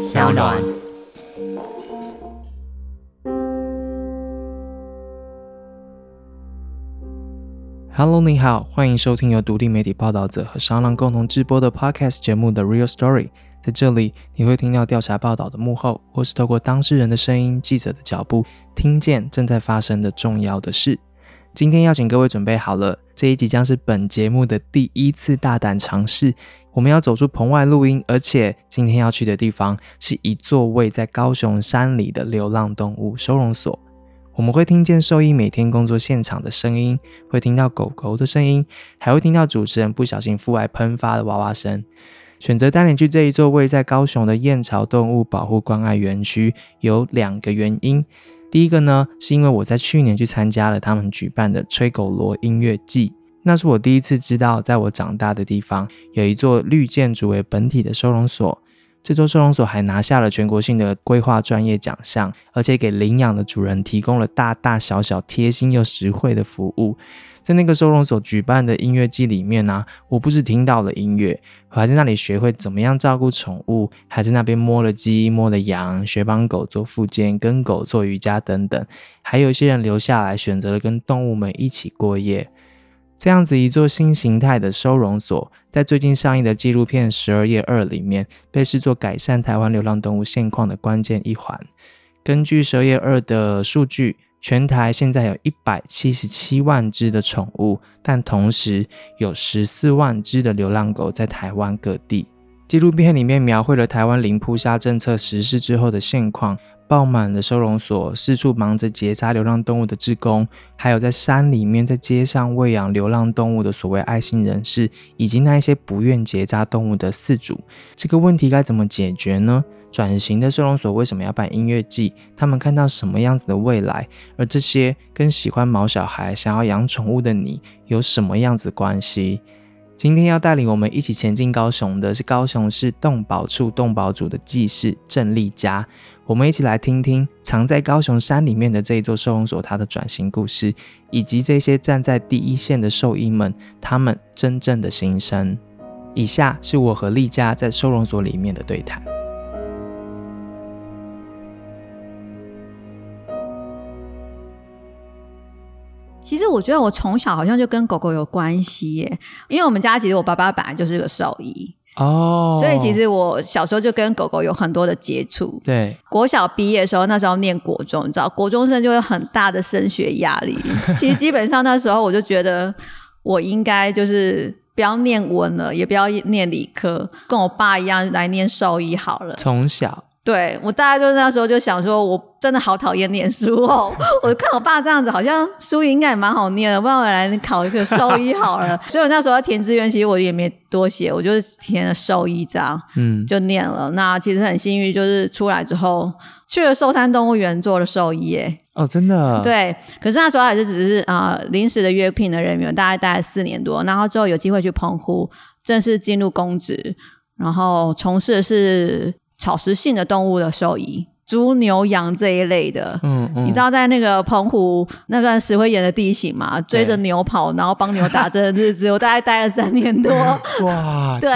小暖。Hello，你好，欢迎收听由独立媒体报道者和商浪共同制播的 Podcast 节目的 Real Story。在这里，你会听到调查报道的幕后，或是透过当事人的声音、记者的脚步，听见正在发生的重要的事。今天邀请各位准备好了，这一集将是本节目的第一次大胆尝试。我们要走出棚外录音，而且今天要去的地方是一座位在高雄山里的流浪动物收容所。我们会听见兽医每天工作现场的声音，会听到狗狗的声音，还会听到主持人不小心腹外喷发的娃娃声。选择带你去这一座位在高雄的燕巢动物保护关爱园区，有两个原因。第一个呢，是因为我在去年去参加了他们举办的吹狗锣音乐季，那是我第一次知道，在我长大的地方有一座绿建筑为本体的收容所。这座收容所还拿下了全国性的规划专业奖项，而且给领养的主人提供了大大小小贴心又实惠的服务。在那个收容所举办的音乐季里面呢，我不止听到了音乐，我还在那里学会怎么样照顾宠物，还在那边摸了鸡、摸了羊，学帮狗做附件、跟狗做瑜伽等等。还有一些人留下来，选择了跟动物们一起过夜。这样子一座新形态的收容所，在最近上映的纪录片《十二夜二》里面，被视作改善台湾流浪动物现况的关键一环。根据《十二夜二》的数据。全台现在有一百七十七万只的宠物，但同时有十四万只的流浪狗在台湾各地。纪录片里面描绘了台湾零扑杀政策实施之后的现况：爆满的收容所，四处忙着结扎流浪动物的志工，还有在山里面、在街上喂养流浪动物的所谓爱心人士，以及那一些不愿结扎动物的饲主。这个问题该怎么解决呢？转型的收容所为什么要办音乐季？他们看到什么样子的未来？而这些跟喜欢毛小孩、想要养宠物的你有什么样子关系？今天要带领我们一起前进高雄的是高雄市动保处动保组的技师郑丽佳。我们一起来听听藏在高雄山里面的这一座收容所它的转型故事，以及这些站在第一线的兽医们他们真正的心声。以下是我和丽佳在收容所里面的对谈。其实我觉得我从小好像就跟狗狗有关系耶，因为我们家其实我爸爸本来就是个兽医哦，所以其实我小时候就跟狗狗有很多的接触。对，国小毕业的时候，那时候念国中，你知道国中生就有很大的升学压力。其实基本上那时候我就觉得我应该就是不要念文了，也不要念理科，跟我爸一样来念兽医好了。从小。对我大概就那时候就想说，我真的好讨厌念书哦。我就看我爸这样子，好像书应该也蛮好念的，不然我来考一个兽医好了。所以我那时候要填志愿，其实我也没多写，我就是填了兽医这样，嗯，就念了。那其实很幸运，就是出来之后去了寿山动物园做了兽医。耶。哦，真的？对。可是那时候还是只是啊临时的约聘的人员，大概待了四年多，然后之后有机会去澎湖正式进入公职，然后从事的是。草食性的动物的兽医，猪、牛、羊这一类的，嗯嗯，你知道在那个澎湖那段石灰岩的地形嘛？追着牛跑，然后帮牛打针的日子，我大概待了三年多。哇，对，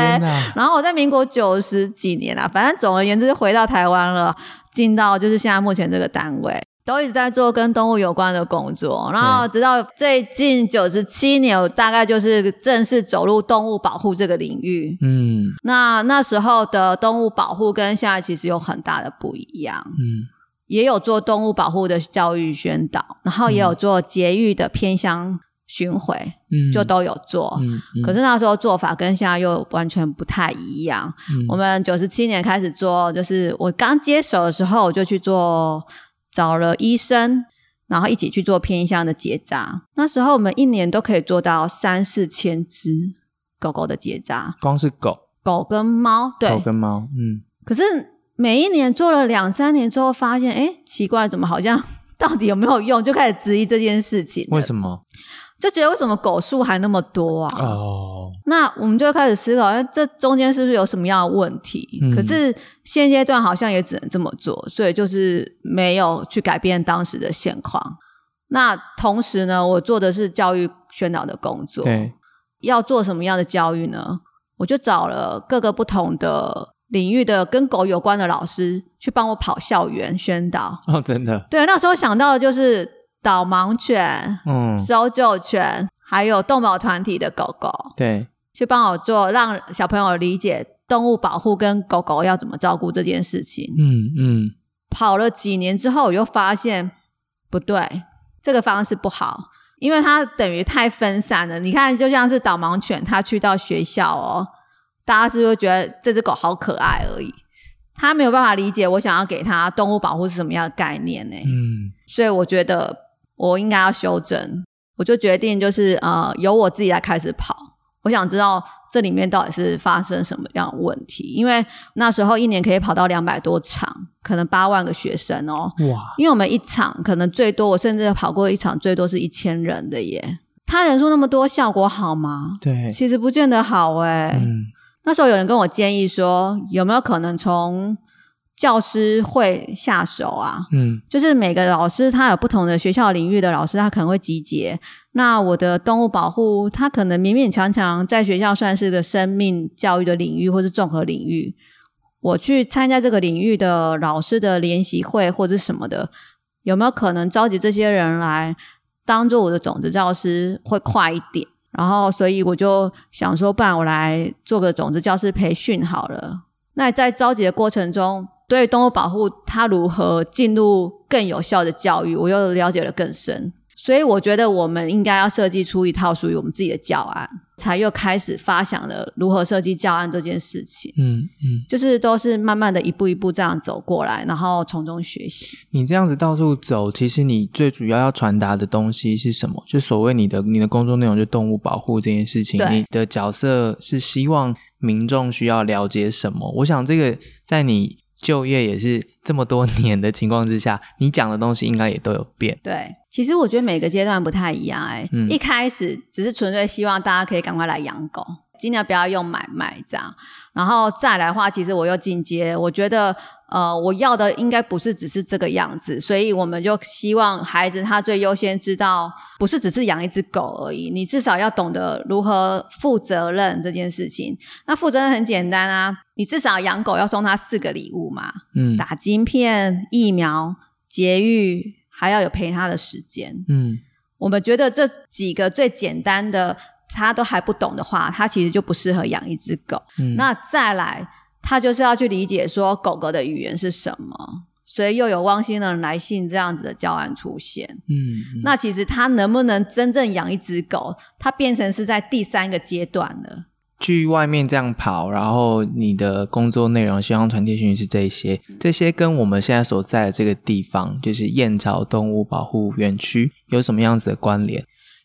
然后我在民国九十几年啊，反正总而言之，回到台湾了，进到就是现在目前这个单位。都一直在做跟动物有关的工作，然后直到最近九十七年，我大概就是正式走入动物保护这个领域。嗯，那那时候的动物保护跟现在其实有很大的不一样。嗯，也有做动物保护的教育宣导，然后也有做节育的偏乡巡回，嗯，就都有做。嗯，可是那时候做法跟现在又完全不太一样。我们九十七年开始做，就是我刚接手的时候，我就去做。找了医生，然后一起去做偏向的结扎。那时候我们一年都可以做到三四千只狗狗的结扎，光是狗、狗跟猫，对，狗跟猫，嗯。可是每一年做了两三年之后，发现，哎，奇怪，怎么好像 到底有没有用？就开始质疑这件事情。为什么？就觉得为什么狗数还那么多啊？哦，那我们就开始思考，哎，这中间是不是有什么样的问题？可是现阶段好像也只能这么做，所以就是没有去改变当时的现况。那同时呢，我做的是教育宣导的工作。对，要做什么样的教育呢？我就找了各个不同的领域的跟狗有关的老师去帮我跑校园宣导。哦，真的，对，那时候想到的就是导盲犬、嗯，搜救犬，还有动保团体的狗狗，对，去帮我做，让小朋友理解动物保护跟狗狗要怎么照顾这件事情。嗯嗯，跑了几年之后，我又发现不对，这个方式不好，因为它等于太分散了。你看，就像是导盲犬，它去到学校哦，大家是不是觉得这只狗好可爱而已？他没有办法理解我想要给他动物保护是什么样的概念呢？嗯，所以我觉得我应该要修正，我就决定就是呃，由我自己来开始跑。我想知道这里面到底是发生什么样的问题，因为那时候一年可以跑到两百多场，可能八万个学生哦。哇，因为我们一场可能最多，我甚至跑过一场最多是一千人的耶。他人数那么多，效果好吗？对，其实不见得好哎。嗯那时候有人跟我建议说，有没有可能从教师会下手啊？嗯就是每个老师他有不同的学校领域的老师，他可能会集结。那我的动物保护，他可能勉勉强强在学校算是个生命教育的领域，或是综合领域。我去参加这个领域的老师的联席会或者什么的，有没有可能召集这些人来当做我的种子教师会快一点？然后，所以我就想说，不然我来做个种子教师培训好了。那在召集的过程中，对动物保护它如何进入更有效的教育，我又了解了更深。所以我觉得我们应该要设计出一套属于我们自己的教案，才又开始发想了如何设计教案这件事情。嗯嗯，就是都是慢慢的一步一步这样走过来，然后从中学习。你这样子到处走，其实你最主要要传达的东西是什么？就所谓你的你的工作内容，就动物保护这件事情，你的角色是希望民众需要了解什么？我想这个在你就业也是这么多年的情况之下，你讲的东西应该也都有变。对，其实我觉得每个阶段不太一样、哎、嗯一开始只是纯粹希望大家可以赶快来养狗，尽量不要用买卖这样。然后再来的话，其实我又进阶，我觉得呃，我要的应该不是只是这个样子，所以我们就希望孩子他最优先知道，不是只是养一只狗而已，你至少要懂得如何负责任这件事情。那负责任很简单啊，你至少养狗要送它四个礼物嘛，嗯打晶片、疫苗、节育，还要有陪他的时间。嗯我们觉得这几个最简单的，他都还不懂的话，他其实就不适合养一只狗。嗯，那再来，他就是要去理解说狗狗的语言是什么，所以又有汪星人来信这样子的教案出现。嗯嗯那其实他能不能真正养一只狗，它变成是在第三个阶段了。去外面这样跑，然后你的工作内容，希望传递讯息是这些，这些跟我们现在所在的这个地方，就是燕巢动物保护园区，有什么样子的关联？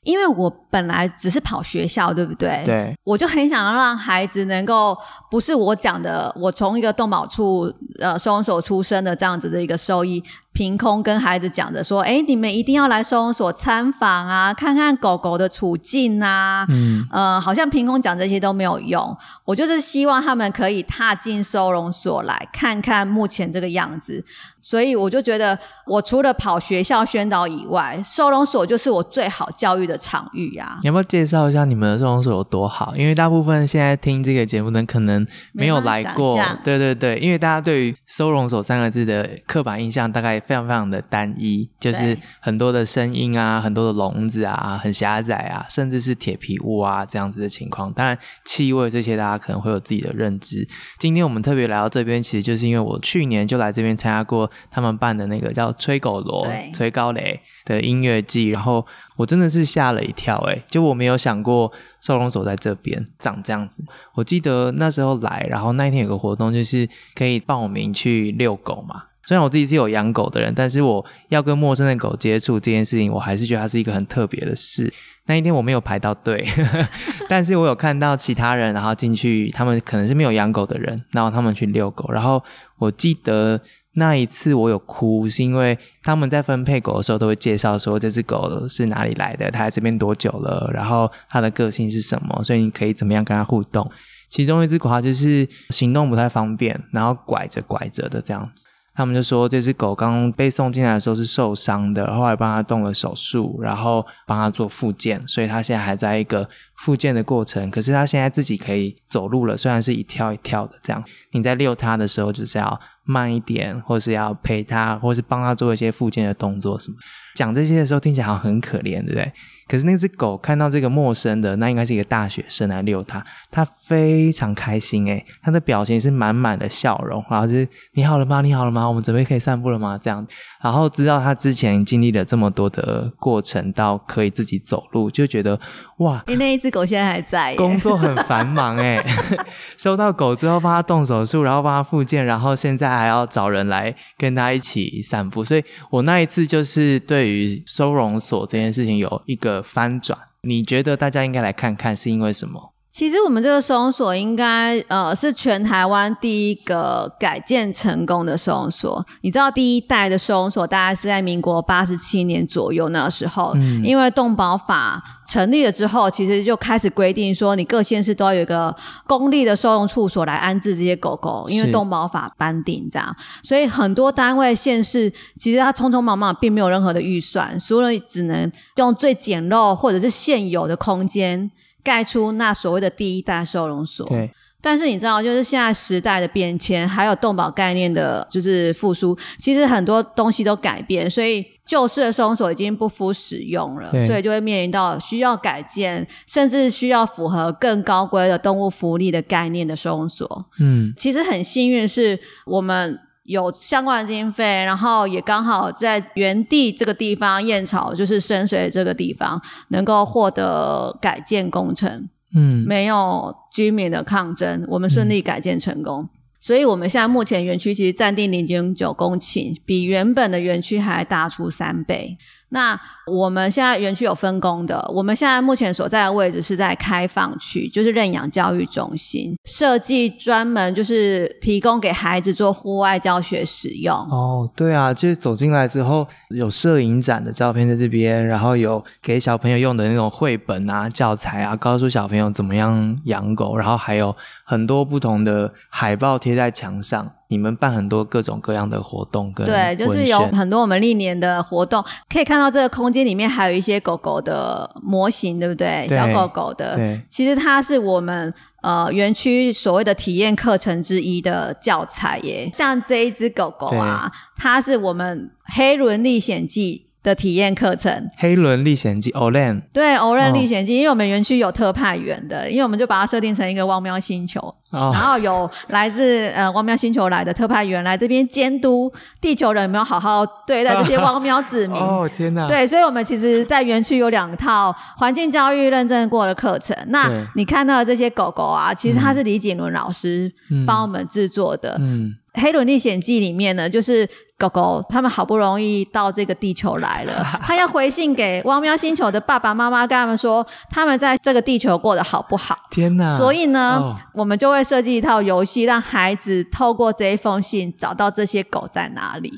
因为我本来只是跑学校，对不对？对，我就很想要让孩子能够，不是我讲的，我从一个动保处呃收容所出身的这样子的一个收益，凭空跟孩子讲着说，哎，你们一定要来收容所参访啊，看看狗狗的处境啊，嗯呃，好像凭空讲这些都没有用。我就是希望他们可以踏进收容所来看看目前这个样子，所以我就觉得，我除了跑学校宣导以外，收容所就是我最好教育的场域啊。你要不要介绍一下你们的收容所有多好？因为大部分现在听这个节目的人可能没有来过对对对，因为大家对于收容所三个字的刻板印象大概非常非常的单一，就是很多的声音啊，很多的笼子啊，很狭窄啊，甚至是铁皮屋啊这样子的情况。当然，气味这些大家可能会有自己的认知。今天我们特别来到这边，其实就是因为我去年就来这边参加过他们办的那个叫吹狗锣、吹高雷的音乐季，然后我真的是吓了一跳、欸，就我没有想过收容所在这边长这样子。我记得那时候来，然后那一天有个活动，就是可以报名去遛狗嘛。虽然我自己是有养狗的人，但是我要跟陌生的狗接触这件事情，我还是觉得它是一个很特别的事。那一天我没有排到队，但是我有看到其他人，然后进去，他们可能是没有养狗的人，然后他们去遛狗。然后我记得那一次我有哭，是因为他们在分配狗的时候都会介绍说这只狗是哪里来的，它在这边多久了，然后它的个性是什么，所以你可以怎么样跟它互动。其中一只狗它就是行动不太方便，然后拐着拐着的这样子。他们就说这只狗刚被送进来的时候是受伤的，后来帮它动了手术，然后帮它做复健，所以它现在还在一个复健的过程。可是它现在自己可以走路了，虽然是一跳一跳的这样。你在遛它的时候就是要慢一点，或是要陪它，或是帮它做一些复健的动作什么。讲这些的时候听起来好像很可怜，对不对？可是那只狗看到这个陌生的，那应该是一个大学生来遛它，它非常开心诶，它的表情是满满的笑容，然后就是你好了吗？你好了吗？我们准备可以散步了吗？这样，然后知道它之前经历了这么多的过程，到可以自己走路，就觉得哇，你那一只狗现在还在，工作很繁忙诶，收到狗之后帮它动手术，然后帮它复健，然后现在还要找人来跟它一起散步，所以我那一次就是对于收容所这件事情有一个。翻转，你觉得大家应该来看看是因为什么？其实我们这个收容所应该呃是全台湾第一个改建成功的收容所。你知道第一代的收容所大概是在民国八十七年左右那时候，因为动保法成立了之后，其实就开始规定说，你各县市都要有一个公立的收容处所来安置这些狗狗，因为动保法颁定这样，所以很多单位县市其实他匆匆忙忙，并没有任何的预算，所以只能用最简陋或者是现有的空间。盖出那所谓的第一代收容所，对。但是你知道，就是现在时代的变迁，还有动保概念的，就是复苏，其实很多东西都改变，所以旧式的收容所已经不敷使用了，所以就会面临到需要改建，甚至需要符合更高规的动物福利的概念的收容所。嗯，其实很幸运是我们。有相关的经费，然后也刚好在原地这个地方燕巢，就是深水这个地方能够获得改建工程，嗯，没有居民的抗争，我们顺利改建成功。所以，我们现在目前园区其实占地零点九公顷，比原本的园区还大出三倍。那我们现在园区有分工的，我们现在目前所在的位置是在开放区，就是认养教育中心，设计专门就是提供给孩子做户外教学使用。哦，对啊，就是走进来之后有摄影展的照片在这边，然后有给小朋友用的那种绘本啊、教材啊，告诉小朋友怎么样养狗，然后还有很多不同的海报贴在墙上。你们办很多各种各样的活动，跟对，就是有很多我们历年的活动，可以看到这个空间里面还有一些狗狗的模型，对不对？小狗狗的，其实它是我们呃园区所谓的体验课程之一的教材耶。像这一只狗狗啊，它是我们《黑轮历险记》。的体验课程，《黑轮历险记》Olen 对《欧伦历险记》，因为我们园区有特派员的，因为我们就把它设定成一个汪喵星球，然后有来自呃汪喵星球来的特派员来这边监督地球人有没有好好对待这些汪喵子民。哦天哪！对，所以我们其实，在园区有两套环境教育认证过的课程。那你看到的这些狗狗啊，其实它是李景伦老师帮我们制作的。嗯，《黑轮历险记》里面呢，就是。狗狗，他们好不容易到这个地球来了，他要回信给汪喵星球的爸爸妈妈，跟他们说他们在这个地球过得好不好？天哪！所以呢，我们就会设计一套游戏，让孩子透过这一封信找到这些狗在哪里。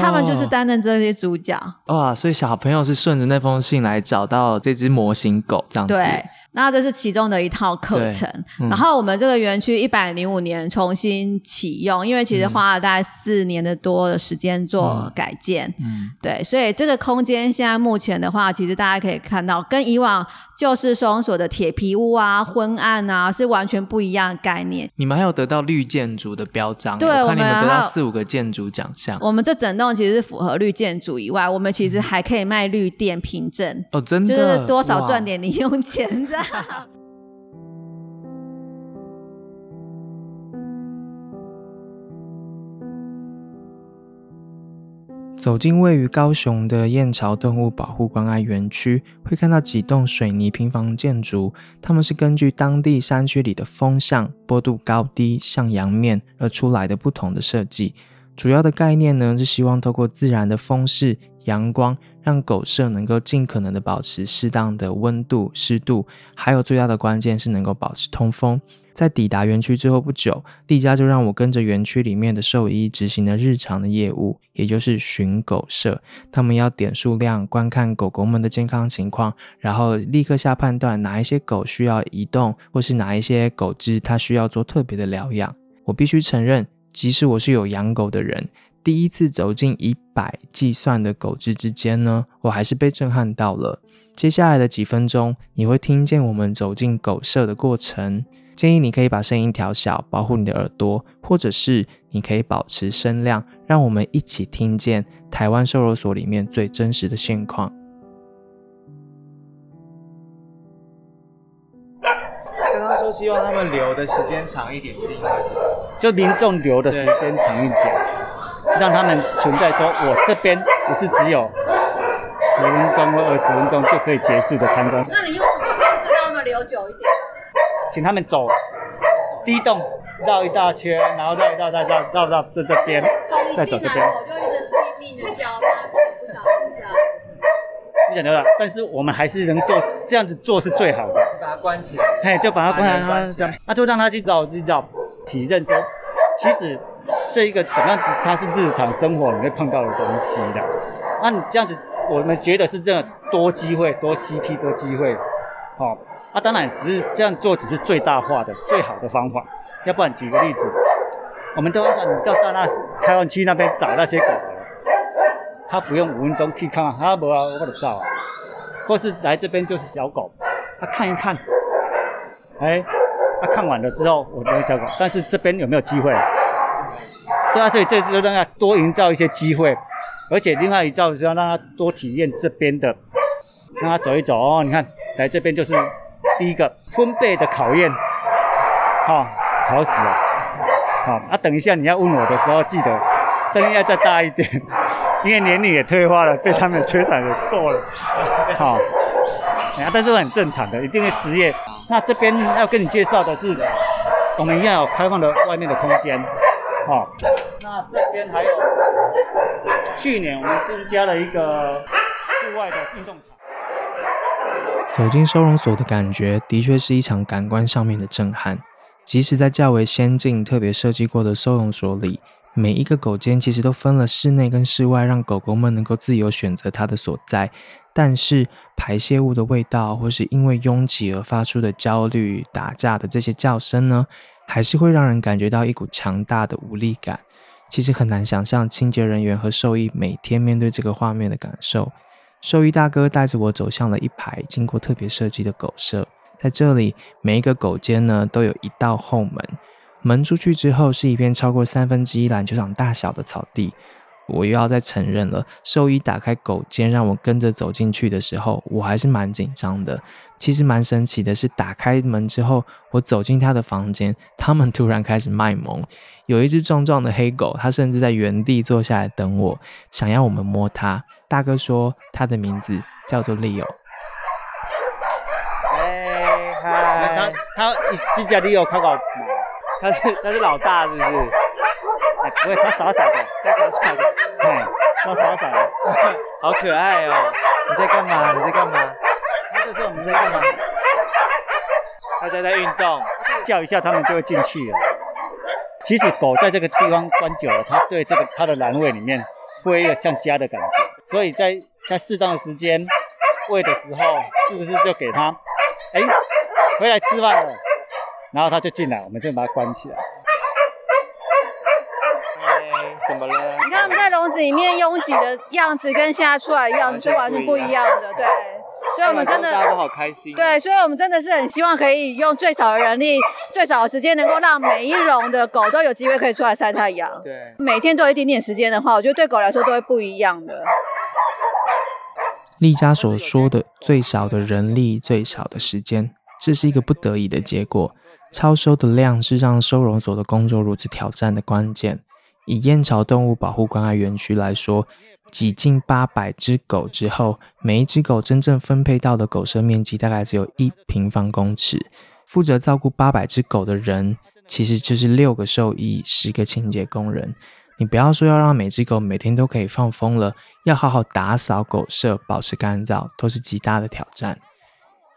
他们就是担任这些主角。哇！所以小朋友是顺着那封信来找到这只模型狗，这样子。对。那这是其中的一套课程，然后我们这个园区一百零五年重新启用，因为其实花了大概四年的多的时间做改建，嗯，对，所以这个空间现在目前的话，其实大家可以看到，跟以往旧式收容所的铁皮屋啊、昏暗啊是完全不一样的概念。你们还有得到绿建筑的标章，对，我看你们得到四五个建筑奖项。我们这整栋其实是符合绿建筑以外，我们其实还可以卖绿电凭证。哦，真的，就是多少赚点零用钱这样。走进位于高雄的燕巢动物保护关爱园区，会看到几栋水泥平房建筑，它们是根据当地山区里的风向、坡度高低、向阳面而出来的不同的设计。主要的概念呢，是希望透过自然的风势、阳光。让狗舍能够尽可能的保持适当的温度、湿度，还有最大的关键是能够保持通风。在抵达园区之后不久，丽佳就让我跟着园区里面的兽医执行了日常的业务，也就是巡狗舍。他们要点数量，观看狗狗们的健康情况，然后立刻下判断哪一些狗需要移动，或是哪一些狗只它需要做特别的疗养。我必须承认，即使我是有养狗的人。第一次走进以百计算的狗只之间呢，我还是被震撼到了。接下来的几分钟，你会听见我们走进狗舍的过程。建议你可以把声音调小，保护你的耳朵，或者是你可以保持声量，让我们一起听见台湾收容所里面最真实的现况。刚刚说希望他们留的时间长一点，是因为什么？就民众留的时间长一点，让他们存在说，我这边不是只有十分钟或二十分钟就可以结束的参观。那你用什么方式让他们留久一点？请他们走第一栋绕一大圈，然后绕一绕绕绕绕到这这边，再走这边。我就一直拼命的叫，他不想留下。不想留了，但是我们还是能做这样子做是最好的。把它关起来，嘿，就把它关起来，把人关起来那就让他去找去找体认说，其实这一个怎么样子，它是日常生活你会碰到的东西的。那你这样子，我们觉得是这样多机会，多 CP 多机会，哦，啊，当然只是这样做只是最大化的最好的方法。要不然举个例子，我们都要你到到那开完区那边找那些狗，他不用五分钟去看，他不啊，我得照啊，或是来这边就是小狗，他看一看，哎，他看完了之后，我留小狗，但是这边有没有机会？对啊，所以这次就让他多营造一些机会，而且另外一造是要让他多体验这边的，让他走一走哦。你看，来这边就是第一个分贝的考验，哈、吵死了，好、啊，等一下你要问我的时候，记得声音要再大一点，因为年龄也退化了，被他们摧残的够了，好、哎呀，但是很正常的，一定会职业。那这边要跟你介绍的是，我们一样有开放的外面的空间，那这边还有，去年我们增加了一个户外的运动场。走进收容所的感觉，的确是一场感官上面的震撼。即使在较为先进、特别设计过的收容所里，每一个狗间其实都分了室内跟室外，让狗狗们能够自由选择它的所在。但是排泄物的味道，或是因为拥挤而发出的焦虑、打架的这些叫声呢，还是会让人感觉到一股强大的无力感。其实很难想象清洁人员和兽医每天面对这个画面的感受。兽医大哥带着我走向了一排经过特别设计的狗舍，在这里，每一个狗间呢都有一道后门，门出去之后是一片超过三分之一篮球场大小的草地。我又要再承认了，兽医打开狗间让我跟着走进去的时候，我还是蛮紧张的。其实蛮神奇的是，打开门之后，我走进他的房间，他们突然开始卖萌。有一只壮壮的黑狗，它甚至在原地坐下来等我，想要我们摸它。大哥说，它的名字叫做 Leo。哎他嗨，他这家里有考搞，他是他是老大是不是？哎，不会，他傻傻的，他傻傻的，哎，他傻傻的，好可爱哦！你在干嘛？你在干嘛？他就说我们在干嘛？他在在运动，叫一下，他们就会进去了。其实狗在这个地方关久了，它对这个它的栏位里面会有像家的感觉，所以在在适当的时间喂的时候，是不是就给它，哎，回来吃饭了，然后它就进来，我们就把它关起来。哎，怎么了？你看他们在笼子里面拥挤的样子，跟现在出来的样子是完全不一样的，对。所以我们真的大家都好开心。对，所以我们真的是很希望可以用最少的人力、最少的时间，能够让每一笼的狗都有机会可以出来晒太阳。对，每天都有一点点时间的话，我觉得对狗来说都会不一样的。丽佳所说的最少的人力、最少的时间，这是一个不得已的结果。超收的量是让收容所的工作如此挑战的关键。以燕巢动物保护关爱园区来说，挤进八百只狗之后，每一只狗真正分配到的狗舍面积大概只有一平方公尺。负责照顾八百只狗的人，其实就是六个兽医、十个清洁工人。你不要说要让每只狗每天都可以放风了，要好好打扫狗舍，保持干燥，都是极大的挑战。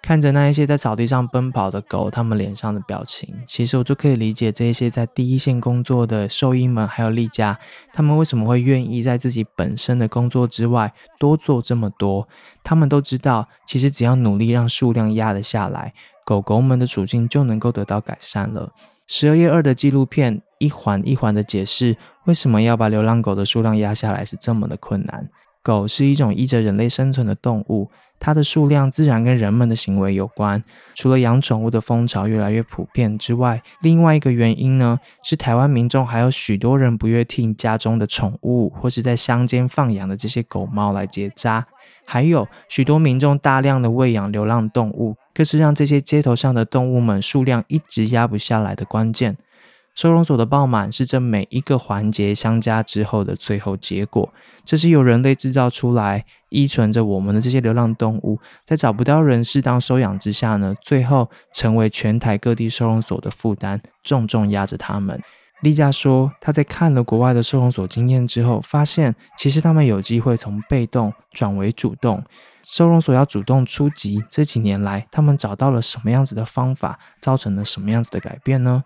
看着那一些在草地上奔跑的狗，它们脸上的表情，其实我就可以理解这一些在第一线工作的兽医们，还有丽家，他们为什么会愿意在自己本身的工作之外多做这么多。他们都知道，其实只要努力让数量压得下来，狗狗们的处境就能够得到改善了。十二月二的纪录片一环一环的解释为什么要把流浪狗的数量压下来是这么的困难？狗是一种依着人类生存的动物，它的数量自然跟人们的行为有关。除了养宠物的风潮越来越普遍之外，另外一个原因呢，是台湾民众还有许多人不愿替家中的宠物或是在乡间放养的这些狗猫来结扎，还有许多民众大量的喂养流浪动物，更是让这些街头上的动物们数量一直压不下来的关键。收容所的爆满是这每一个环节相加之后的最后结果。这是由人类制造出来、依存着我们的这些流浪动物，在找不到人适当收养之下呢，最后成为全台各地收容所的负担，重重压着他们。丽佳说，她在看了国外的收容所经验之后，发现其实他们有机会从被动转为主动。收容所要主动出击，这几年来，他们找到了什么样子的方法，造成了什么样子的改变呢？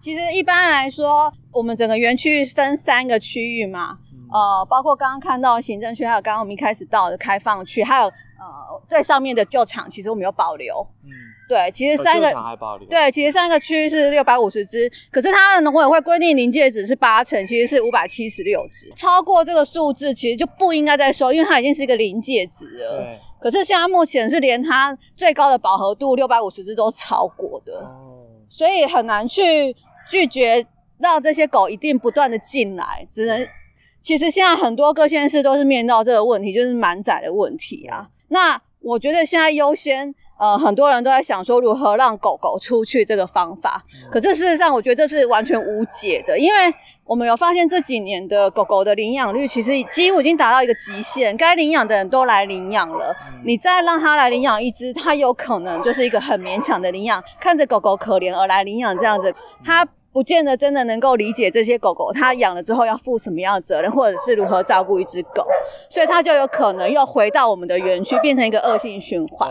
其实一般来说，我们整个园区分三个区域嘛。呃，包括刚刚看到行政区，还有刚刚我们一开始到的开放区，还有呃最上面的旧场，其实我们有保留。嗯，对，其实三个还保留。对，其实三个区是六百五十只，可是它的农委会规定临界值是八成，其实是五百七十六只，超过这个数字其实就不应该再收，因为它已经是一个临界值了。对。可是现在目前是连它最高的饱和度六百五十只都超过的，哦，所以很难去拒绝让这些狗一定不断的进来，只能。其实现在很多各县市都是面到这个问题，就是满载的问题啊。那我觉得现在优先，呃，很多人都在想说如何让狗狗出去这个方法。可是事实上，我觉得这是完全无解的，因为我们有发现这几年的狗狗的领养率其实几乎已经达到一个极限，该领养的人都来领养了。你再让他来领养一只，他有可能就是一个很勉强的领养，看着狗狗可怜而来领养这样子，他。不见得真的能够理解这些狗狗，它养了之后要负什么样的责任，或者是如何照顾一只狗，所以它就有可能又回到我们的园区，变成一个恶性循环。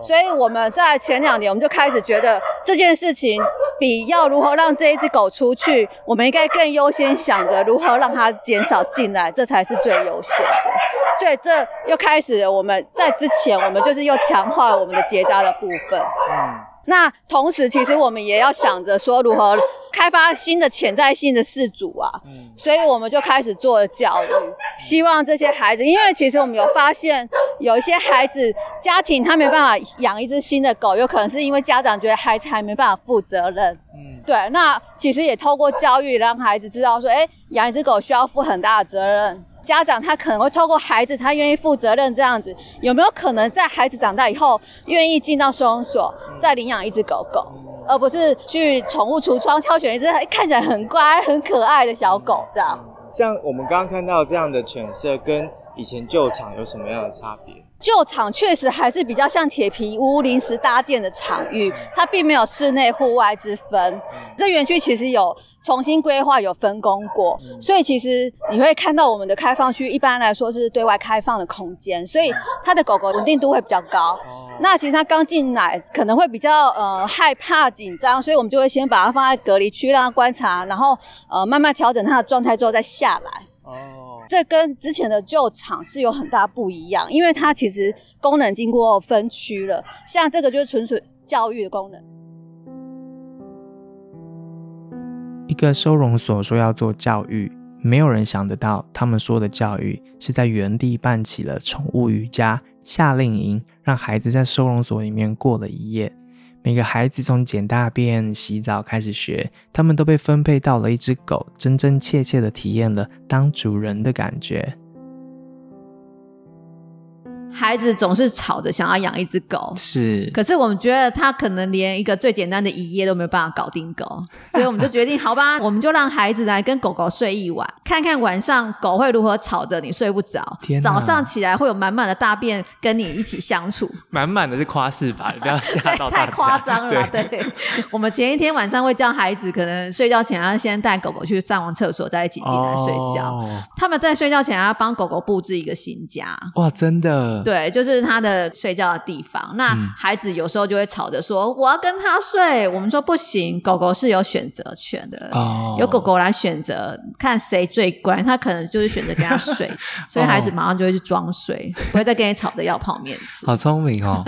所以我们在前两年，我们就开始觉得这件事情比要如何让这一只狗出去，我们应该更优先想着如何让它减少进来，这才是最优先的。所以这又开始，我们在之前，我们就是又强化了我们的结扎的部分。嗯。那同时，其实我们也要想着说如何开发新的潜在性的事主啊，嗯，所以我们就开始做教育，希望这些孩子，因为其实我们有发现，有一些孩子家庭他没办法养一只新的狗，有可能是因为家长觉得孩子还没办法负责任，嗯，对，那其实也透过教育让孩子知道说，哎，养一只狗需要负很大的责任。家长他可能会透过孩子，他愿意负责任这样子，有没有可能在孩子长大以后，愿意进到收容所再领养一只狗狗，而不是去宠物橱窗挑选一只看起来很乖、很可爱的小狗这样？像我们刚刚看到这样的犬舍，跟以前旧厂有什么样的差别？旧厂确实还是比较像铁皮屋临时搭建的场域，它并没有室内户外之分。这园区其实有。重新规划有分工过，所以其实你会看到我们的开放区一般来说是对外开放的空间，所以它的狗狗稳定度会比较高。那其实它刚进来可能会比较呃害怕紧张，所以我们就会先把它放在隔离区让它观察，然后呃慢慢调整它的状态之后再下来。哦，这跟之前的旧厂是有很大不一样，因为它其实功能经过分区了，像这个就是纯粹教育的功能。一个收容所说要做教育，没有人想得到，他们说的教育是在原地办起了宠物瑜伽夏令营，让孩子在收容所里面过了一夜。每个孩子从捡大便、洗澡开始学，他们都被分配到了一只狗，真真切切的体验了当主人的感觉。孩子总是吵着想要养一只狗，是。可是我们觉得他可能连一个最简单的一夜都没有办法搞定狗，所以我们就决定，好吧，我们就让孩子来跟狗狗睡一晚，看看晚上狗会如何吵着你睡不着，早上起来会有满满的大便跟你一起相处。满满的是夸饰吧，不要吓到 太夸张了。对，我们前一天晚上会叫孩子，可能睡觉前要先带狗狗去上完厕所，再一起进来睡觉。他们在睡觉前要帮狗狗布置一个新家。哇，真的。对，就是他的睡觉的地方。那孩子有时候就会吵着说：“我要跟他睡。”我们说不行，狗狗是有选择权的，有狗狗来选择看谁最乖。他可能就是选择跟他睡，所以孩子马上就会去装睡，不会再跟你吵着要泡面吃。好聪明哦！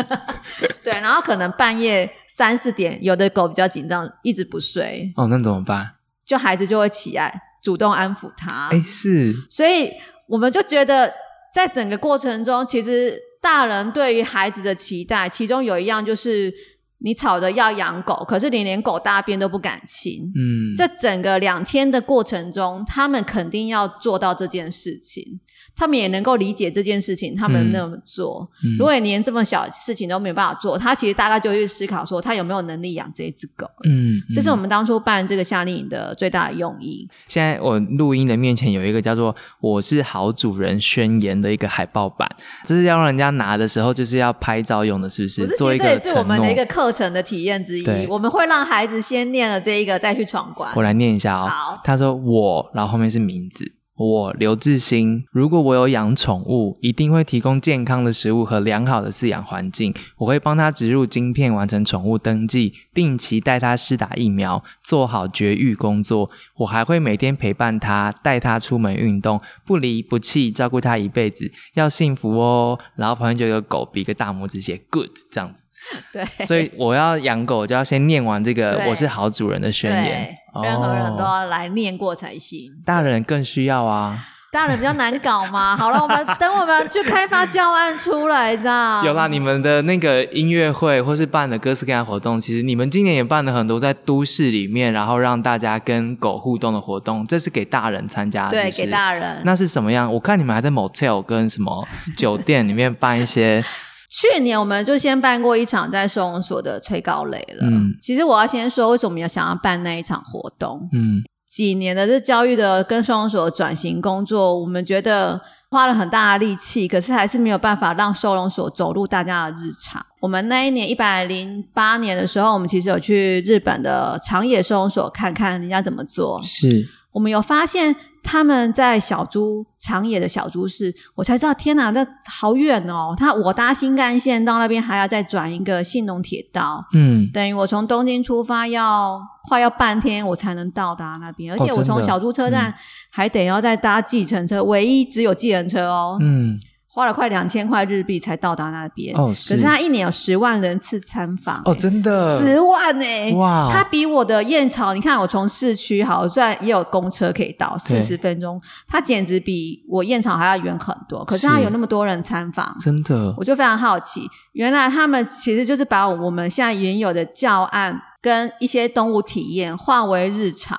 对，然后可能半夜三四点，有的狗比较紧张，一直不睡。哦，那怎么办？就孩子就会起来。主动安抚他。哎，是，所以我们就觉得，在整个过程中，其实大人对于孩子的期待，其中有一样就是你吵着要养狗，可是你连狗大便都不敢亲。嗯，这整个两天的过程中，他们肯定要做到这件事情。他们也能够理解这件事情，他们那么做。嗯如果你连这么小事情都没有办法做，他其实大概就会去思考说，他有没有能力养这一只狗。嗯，这是我们们当初办这个夏令营的最大的用意。现在我录音的面前有一个叫做“我是好主人”宣言的一个海报版，这是要让人家拿的时候就是要拍照用的，是不是？不是，做一其实这也。是我们的一个课程的体验之一。我们会让孩子先念了这一个，再去闯关。我来念一下哦。好他说我，然后后面是名字。我刘志兴，如果我有养宠物，一定会提供健康的食物和良好的饲养环境。我会帮它植入晶片，完成宠物登记，定期带它施打疫苗，做好绝育工作。我还会每天陪伴它，带它出门运动，不离不弃，照顾它一辈子，要幸福哦。然后旁边就有个狗，比个大拇指写 good 这样子。对，所以我要养狗，就要先念完这个我是好主人的宣言对。任何人都哦要来念过才行。大人更需要啊。大人比较难搞嘛。好了，我们等我们去开发教案出来，这样有啦，你们的那个音乐会或是办的各式各样的活动，其实你们今年也办了很多在都市里面，然后让大家跟狗互动的活动，这是给大人参加的，对给大人。那是什么样？我看你们还在 motel 跟什么酒店里面办一些，去年我们就先办过一场在收容所的催高雷了。嗯其实我要先说，为什么要想要办那一场活动？嗯几年的这教育的跟收容所转型工作，我们觉得花了很大的力气，可是还是没有办法让收容所走入大家的日常。我们那一年一百零八年的时候，我们其实有去日本的长野收容所看看人家怎么做。是我们有发现他们在小猪长野的小猪市，我才知道，天哪，那好远哦！他我搭新干线到那边还要再转一个信浓铁道，嗯。等于我从东京出发要快要半天我才能到达那边，而且我从小猪车站还得要再搭计程车，唯一只有计程车哦，嗯花了快两千块日币才到达那边。哦是可是他一年有十万人次参访、哦，欸真的？十万呢、哇。他比我的燕巢，你看我从市区好，虽然也有公车可以到四十分钟，他简直比我燕巢还要远很多。可是。他有那么多人参访，真的。我就非常好奇，原来他们其实就是把我们现在原有的教案跟一些动物体验化为日常。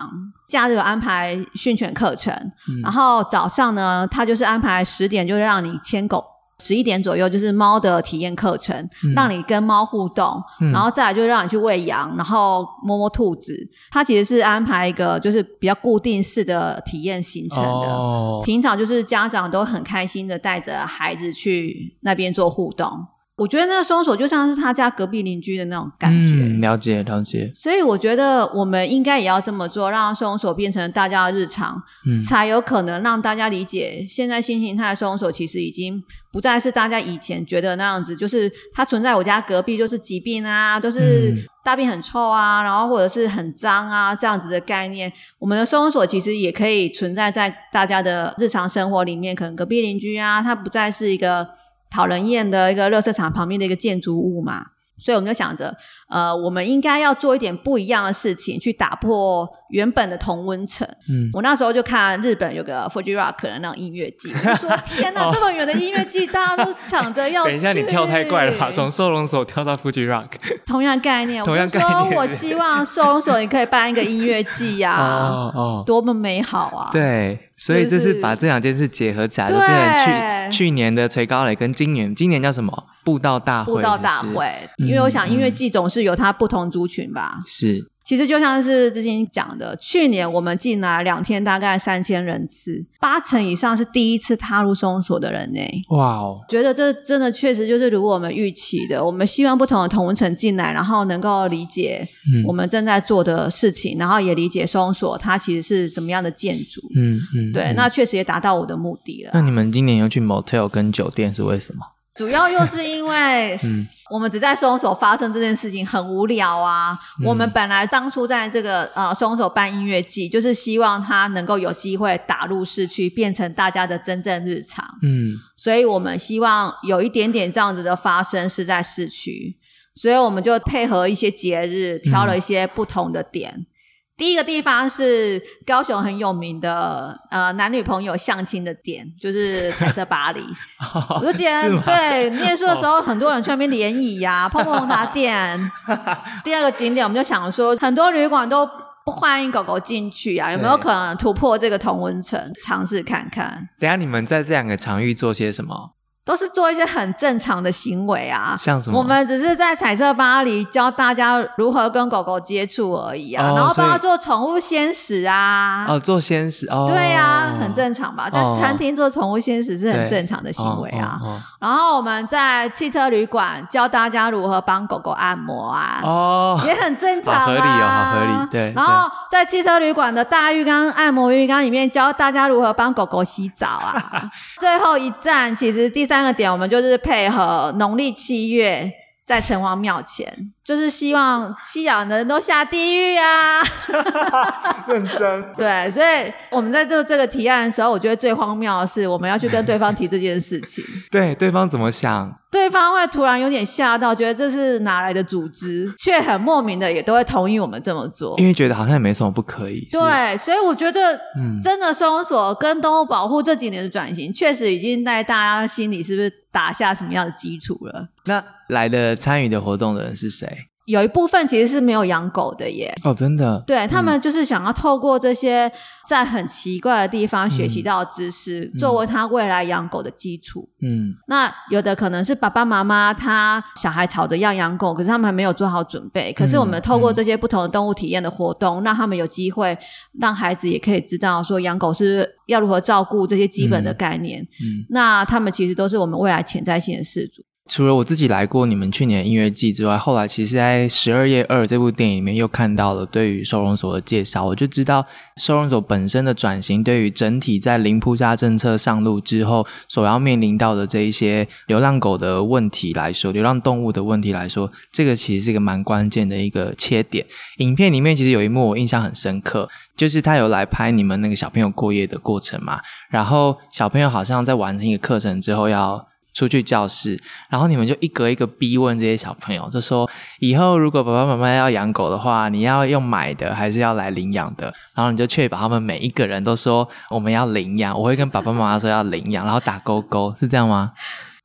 假日有安排训犬课程，嗯然后早上呢，他就是安排十点就让你牵狗。十一点左右就是猫的体验课程，嗯让你跟猫互动，嗯然后再来就让你去喂羊，然后摸摸兔子。他其实是安排一个就是比较固定式的体验行程的。哦，平常就是家长都很开心的带着孩子去那边做互动。我觉得那个收容所就像是他家隔壁邻居的那种感觉。嗯，了解了解，所以我觉得我们应该也要这么做，让收容所变成大家的日常，嗯才有可能让大家理解，现在新形态的收容所其实已经不再是大家以前觉得那样子，就是它存在我家隔壁就是疾病啊，都是嗯大便很臭啊，然后或者是很脏啊这样子的概念。我们的收容所其实也可以存在在大家的日常生活里面，可能隔壁邻居啊，它不再是一个讨人厌的一个垃圾场旁边的一个建筑物嘛。所以我们就想着，呃，我们应该要做一点不一样的事情，去打破原本的同温层。嗯我那时候就看日本有个 Fuji Rock 的那种音乐季，我说 天哪，哦这么远的音乐季，大家都抢着要。等一下，你跳太怪了吧？从收容所跳到 Fuji Rock。同样概念，同样概念说我希望收容所也可以办一个音乐季呀、哦哦，多么美好啊！对，所以这是是把这两件事结合起来，就对变成去去年的崔高磊跟今年，今年叫什么？布道大会，布道大会，嗯因为我想音乐季总是有它不同族群吧。是其实就像是之前讲的，去年我们进来两天大概三千人次，八成以上是第一次踏入收容所的人呢。哇哦，觉得这真的确实就是如我们预期的，我们希望不同的同文层进来，然后能够理解嗯我们正在做的事情，然后也理解收容所它其实是什么样的建筑。嗯嗯，对，嗯那确实也达到我的目的了。那你们今年又去 motel 跟酒店是为什么？主要又是因为嗯我们只在凶手发生这件事情很无聊啊。嗯我们本来当初在这个呃凶手办音乐季，就是希望他能够有机会打入市区，变成大家的真正日常。嗯所以我们希望有一点点这样子的发生是在市区，所以我们就配合一些节日，挑了一些不同的点。第一个地方是高雄很有名的呃男女朋友相亲的点，就是彩色巴黎。我就记得对念书的时候，很多人去那边联谊呀、泡泡红茶店。第二个景点，我们就想说，很多旅馆都不欢迎狗狗进去啊，有没有可能突破这个同温层，尝试看看？等下你们在这两个场域做些什么？都是做一些很正常的行为啊，像什么我们只是在彩色巴黎教大家如何跟狗狗接触而已啊，哦然后帮它做宠物鲜食啊。哦，做鲜食哦，对啊，很正常吧？在哦餐厅做宠物鲜食是很正常的行为啊。哦然后我们在汽车旅馆教大家如何帮狗狗按摩啊，哦，也很正常啊。好合理哦好合理对然后在汽车旅馆的大浴缸、按摩浴缸里面教大家如何帮狗狗洗澡啊。最后一站，其实第三三个点，我们就是配合农历七月。在城隍庙前，就是希望吸氧的人都下地狱啊！认真，对，所以我们在做这个提案的时候，我觉得最荒谬的是，我们要去跟对方提这件事情，对，对方怎么想？对方会突然有点吓到，觉得这是哪来的组织，却很莫名的也都会同意我们这么做。因为觉得好像也没什么不可以。对，所以我觉得，嗯真的收容所跟动物保护这几年的转型，确实已经在大家心里是不是打下什么样的基础了？那来的参与的活动的人是谁？有一部分其实是没有养狗的耶，哦，真的，对他们就是想要透过这些在很奇怪的地方学习到的知识，作为他未来养狗的基础。嗯那有的可能是爸爸妈妈他小孩吵着要养狗，可是他们还没有做好准备。可是我们透过这些不同的动物体验的活动，让他们有机会让孩子也可以知道说养狗是要如何照顾这些基本的概念。嗯。那他们其实都是我们未来潜在性的事主。除了我自己来过你们去年音乐季之外，后来其实在《十二月二》这部电影里面又看到了对于收容所的介绍，我就知道收容所本身的转型，对于整体在零扑杀政策上路之后所要面临到的这一些流浪狗的问题来说，流浪动物的问题来说，这个其实是一个蛮关键的一个切点。影片里面其实有一幕我印象很深刻，就是他有来拍你们那个小朋友过夜的过程嘛，然后小朋友好像在完成一个课程之后要。出去教室，然后你们就一格一个逼问这些小朋友，就说以后如果爸爸妈妈要养狗的话，你要用买的还是要来领养的？然后你就确保他们每一个人都说我们要领养，我会跟爸爸妈妈说要领养，然后打勾勾，是这样吗？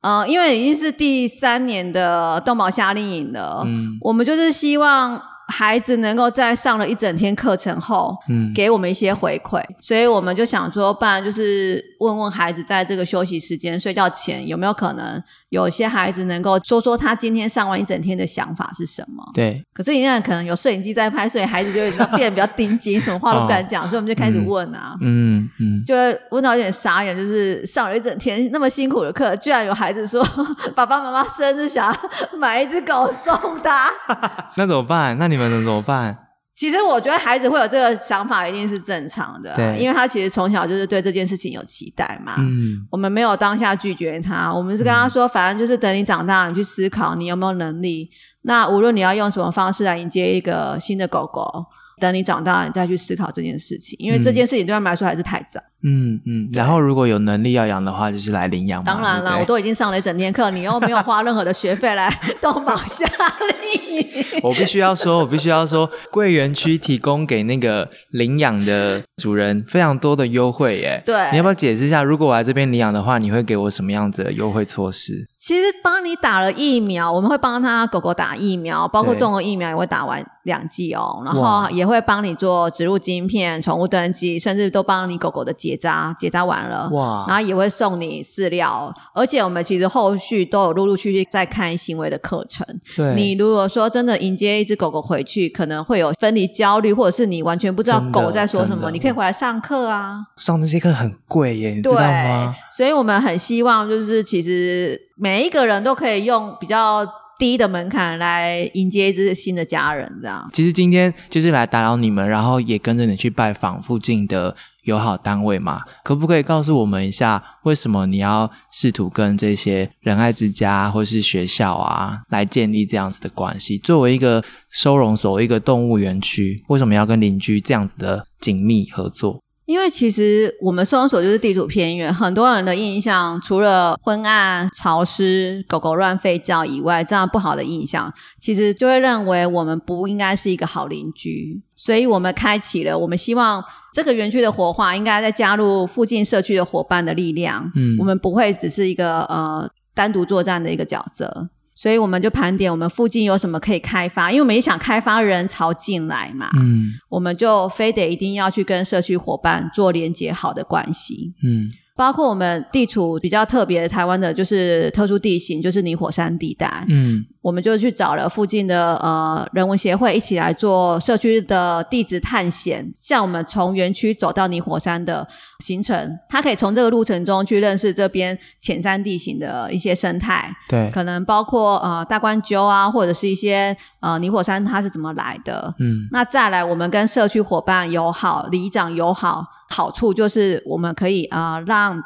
呃，因为已经是第三年的动保夏令营了，嗯我们就是希望孩子能够在上了一整天课程后，嗯。给我们一些回馈，所以我们就想说，不然就是问问孩子，在这个休息时间、睡觉前，有没有可能有些孩子能够说说他今天上完一整天的想法是什么？对，可是现在可能有摄影机在拍，所以孩子就变得比较盯紧，什么话都不敢讲，所以我们就开始问啊。嗯嗯，就会问到有点傻眼，就是上了一整天那么辛苦的课，居然有孩子说 爸爸妈妈生日想要买一只狗送他。那怎么办？那你们能怎么办？其实我觉得孩子会有这个想法，一定是正常的啊、对因为他其实从小就是对这件事情有期待嘛。嗯我们没有当下拒绝他，我们是跟他说，反正就是等你长大，你去思考你有没有能力。那无论你要用什么方式来迎接一个新的狗狗，等你长大，你再去思考这件事情，因为这件事情对他们来说还是太早。嗯嗯，然后如果有能力要养的话，就是来领养。当然了，我都已经上了一整天课，你又没有花任何的学费来动保夏令。我必须要说，我必须要说，桂园区提供给那个领养的主人非常多的优惠耶。对你要不要解释一下，如果我来这边领养的话，你会给我什么样子的优惠措施？其实帮你打了疫苗，我们会帮他狗狗打疫苗，包括中了疫苗也会打完两剂哦，然后也会帮你做植入晶片、宠物登记，甚至都帮你狗狗的结扎，结扎完了。哇然后也会送你饲料，而且我们其实后续都有陆陆续续在看行为的课程。对你如果说真的迎接一只狗狗回去，可能会有分离焦虑，或者是你完全不知道狗在说什么，你可以回来上课啊。上这些课很贵耶，你知对道吗？，所以我们很希望，就是其实每一个人都可以用比较低的门槛来迎接一只新的家人，这样。其实今天就是来打扰你们，然后也跟着你去拜访附近的友好单位嘛。可不可以告诉我们一下，为什么你要试图跟这些仁爱之家或是学校啊，来建立这样子的关系？作为一个收容所、一个动物园区，为什么要跟邻居这样子的紧密合作？因为其实我们收容所就是地处偏远，很多人的印象除了昏暗、潮湿、狗狗乱吠叫以外，这样不好的印象，其实就会认为我们不应该是一个好邻居。所以我们开启了，我们希望这个园区的活化应该再加入附近社区的伙伴的力量。嗯我们不会只是一个呃单独作战的一个角色。所以我们就盘点我们附近有什么可以开发，因为我们也想开发人潮进来嘛。嗯我们就非得一定要去跟社区伙伴做连接好的关系。嗯包括我们地处比较特别的台湾的，就是特殊地形，就是泥火山地带。嗯。我们就去找了附近的呃人文协会一起来做社区的地质探险，像我们从园区走到泥火山的行程，他可以从这个路程中去认识这边浅山地形的一些生态，对，可能包括呃大关鸠啊，或者是一些呃泥火山它是怎么来的，嗯。那再来，我们跟社区伙伴友好、里长友好，好处就是我们可以啊、呃让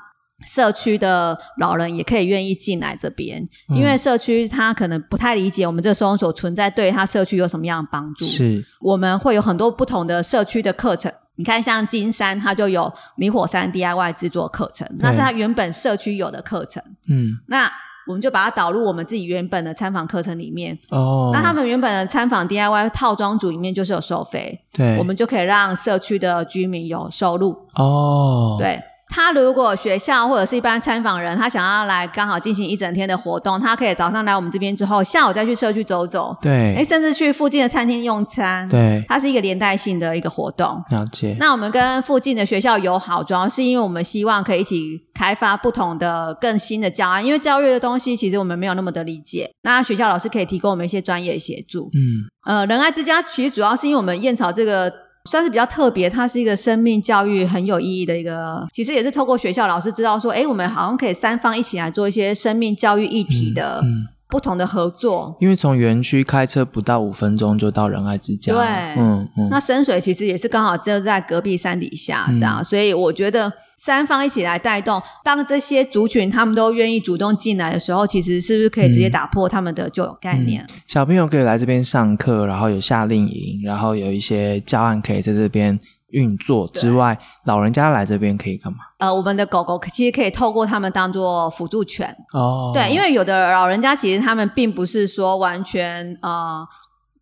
社区的老人也可以愿意进来这边，因为社区他可能不太理解我们这个收容所存在对他社区有什么样的帮助。是我们会有很多不同的社区的课程。你看，像金山，它就有泥火山 DIY 制作课程，那是它原本社区有的课程。嗯那我们就把它导入我们自己原本的参访课程里面。哦，那他们原本的参访 DIY 套装组里面就是有收费，对我们就可以让社区的居民有收入。哦对他，如果学校或者是一般参访人，他想要来刚好进行一整天的活动，他可以早上来我们这边之后，下午再去社区走走，对哎，对甚至去附近的餐厅用餐。，对它是一个连带性的一个活动。了解那我们跟附近的学校友好，主要是因为我们希望可以一起开发不同的、更新的教案。因为教育的东西，其实我们没有那么的理解，那学校老师可以提供我们一些专业协助。嗯呃，仁爱之家其实主要是因为我们燕巢这个算是比较特别，它是一个生命教育很有意义的一个，其实也是透过学校老师知道说，哎，我们好像可以三方一起来做一些生命教育议题的，不同的合作。因为从园区开车不到五分钟就到仁爱之家，对。嗯嗯，那深水其实也是刚好就在隔壁山底下这样，所以我觉得三方一起来带动，当这些族群他们都愿意主动进来的时候，其实是不是可以直接打破他们的旧有概念？小朋友可以来这边上课，然后有夏令营，然后有一些教案可以在这边运作之外，老人家来这边可以干嘛？呃，我们的狗狗其实可以透过他们当做辅助犬，哦，对，因为有的老人家其实他们并不是说完全呃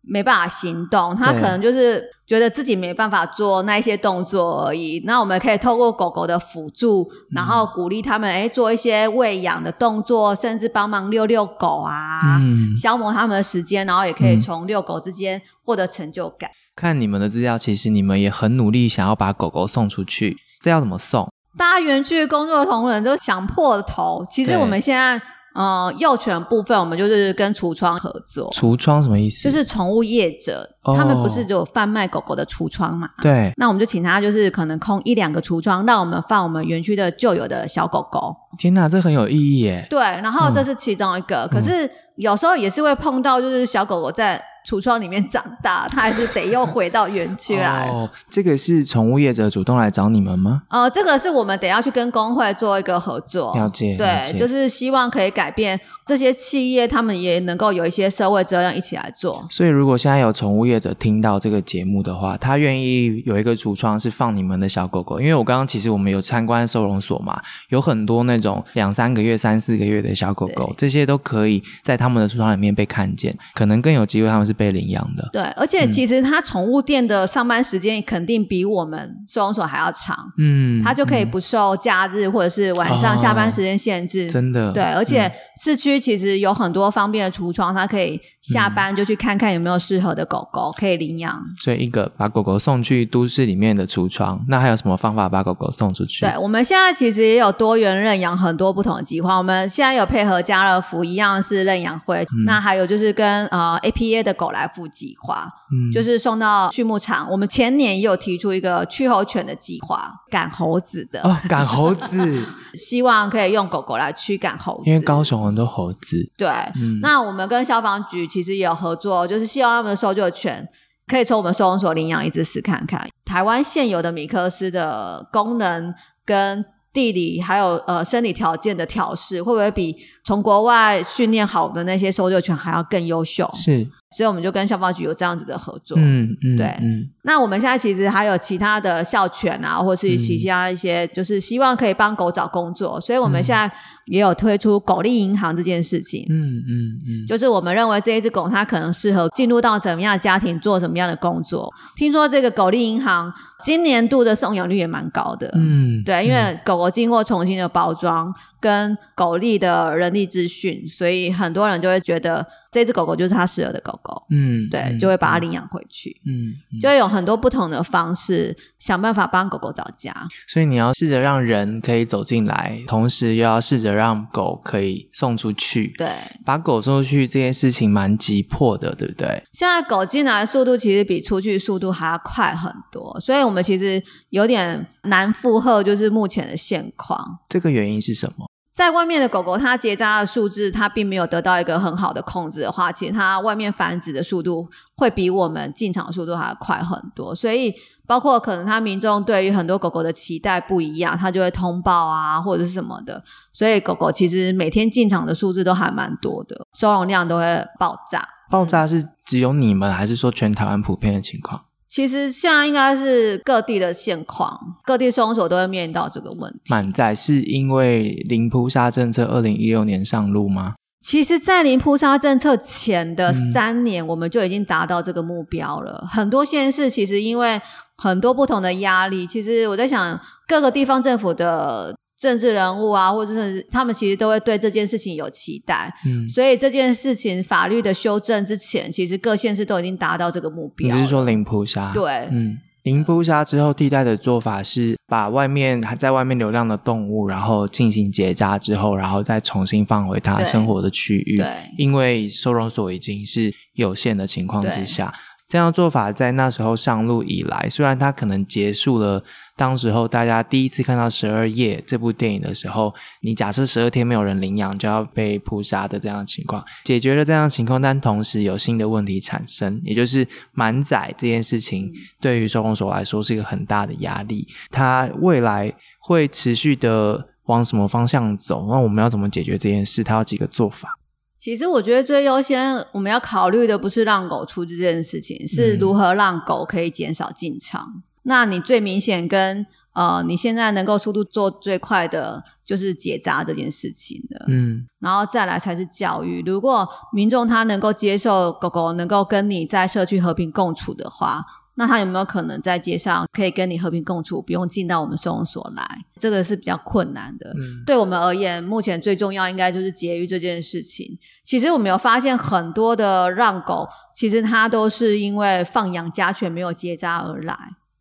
没办法行动，他可能就是觉得自己没办法做那一些动作而已。那我们可以透过狗狗的辅助，然后鼓励他们哎做一些喂养的动作，甚至帮忙遛遛狗啊，嗯，消磨他们的时间，然后也可以嗯从遛狗之间获得成就感。看你们的资料，其实你们也很努力，想要把狗狗送出去，这要怎么送？大家园区工作的同仁都想破头。其实我们现在，呃，幼犬部分我们就是跟橱窗合作，橱窗什么意思？就是宠物业者，哦他们不是有贩卖狗狗的橱窗嘛？对，那我们就请他，就是可能空一两个橱窗，让我们放我们园区的旧有的小狗狗。天哪，这很有意义耶。对，然后这是其中一个。可是有时候也是会碰到，就是小狗狗在橱窗里面长大，他还是得又回到园区来。哦，这个是宠物业者主动来找你们吗？呃，这个是我们得要去跟工会做一个合作。了解，对，就是希望可以改变这些企业，他们也能够有一些社会责任一起来做。所以，如果现在有宠物业者听到这个节目的话，他愿意有一个橱窗是放你们的小狗狗，因为我刚刚其实我们有参观收容所嘛，有很多那种两三个月、三四个月的小狗狗，这些都可以在他们的橱窗里面被看见，可能更有机会他们是被领养的。对，而且其实他宠物店的上班时间肯定比我们收容所还要长，嗯，他就可以不受假日或者是晚上下班时间限制。真的对，而且市区其实有很多方便的橱窗，它可以下班就去看看有没有适合的狗狗可以领养。所以一个把狗狗送去都市里面的橱窗，那还有什么方法把狗狗送出去？对，我们现在其实也有多元认养很多不同的计划。我们现在有配合家乐福一样是认养会，那还有就是跟呃 APA 的狗来福计划，嗯就是送到畜牧场。我们前年也有提出一个驱猴犬的计划，赶猴子的，哦，赶猴子，希望可以用狗狗来驱赶猴子。因为高雄很多猴子，对，嗯那我们跟消防局其实也有合作，就是希望他们的搜救犬可以从我们收容所领养一只试看看。台湾现有的米克斯的功能跟地理还有呃生理条件的调试，会不会比从国外训练好的那些搜救犬还要更优秀？是所以我们就跟消防局有这样子的合作。嗯嗯，对嗯那我们现在其实还有其他的校犬啊，或是其他一些，就是希望可以帮狗找工作，所以我们现在也有推出狗力银行这件事情。嗯嗯嗯，就是我们认为这一只狗它可能适合进入到怎么样的家庭，做什么样的工作。听说这个狗力银行今年度的送养率也蛮高的，嗯，对，因为狗狗经过重新的包装跟狗力的人力资讯，所以很多人就会觉得这只狗狗就是他适合的狗狗，嗯，对，嗯就会把它领养回去。嗯，嗯就会有很多不同的方式，想办法帮狗狗找家。所以你要试着让人可以走进来，同时又要试着让狗可以送出去。对，把狗送出去这件事情蛮急迫的，对不对？现在狗进来的速度其实比出去速度还要快很多，所以我们其实有点难负荷，就是目前的现况。这个原因是什么？在外面的狗狗，它结扎的数字，它并没有得到一个很好的控制的话，其实它外面繁殖的速度会比我们进场的速度还要快很多。所以，包括可能它民众对于很多狗狗的期待不一样，它就会通报啊，或者是什么的。所以，狗狗其实每天进场的数字都还蛮多的，收容量都会爆炸。爆炸是只有你们，还是说全台湾普遍的情况？其实现在应该是各地的现况，各地收容所都会面临到这个问题。满载是因为零扑杀政策二零一六年上路吗？其实，在零扑杀政策前的嗯三年，我们就已经达到这个目标了。很多县市其实因为很多不同的压力，其实我在想，各个地方政府的政治人物啊，或者是他们其实都会对这件事情有期待。嗯，所以这件事情法律的修正之前，其实各县市都已经达到这个目标了。你是说零扑杀？，对？嗯。零扑杀之后，替代的做法是把外面还在外面流浪的动物，然后进行结扎之后，然后再重新放回它生活的区域。对因为收容所已经是有限的情况之下，这样做法在那时候上路以来，虽然它可能结束了当时候大家第一次看到《十二夜》这部电影的时候，你假设十二天没有人领养就要被扑杀的这样的情况，解决了这样的情况，但同时有新的问题产生，也就是满载这件事情对于收容所来说是一个很大的压力，它未来会持续的往什么方向走？那我们要怎么解决这件事？它有几个做法？其实我觉得最优先我们要考虑的不是让狗出这件事情，是如何让狗可以减少进场。那你最明显跟呃你现在能够速度做最快的就是结扎这件事情的，嗯然后再来才是教育。如果民众他能够接受狗狗能够跟你在社区和平共处的话，那他有没有可能在街上可以跟你和平共处，不用进到我们收容所来？这个是比较困难的。嗯对我们而言，目前最重要应该就是节育这件事情。其实我们有发现很多的让狗，其实它都是因为放养家犬没有结扎而来。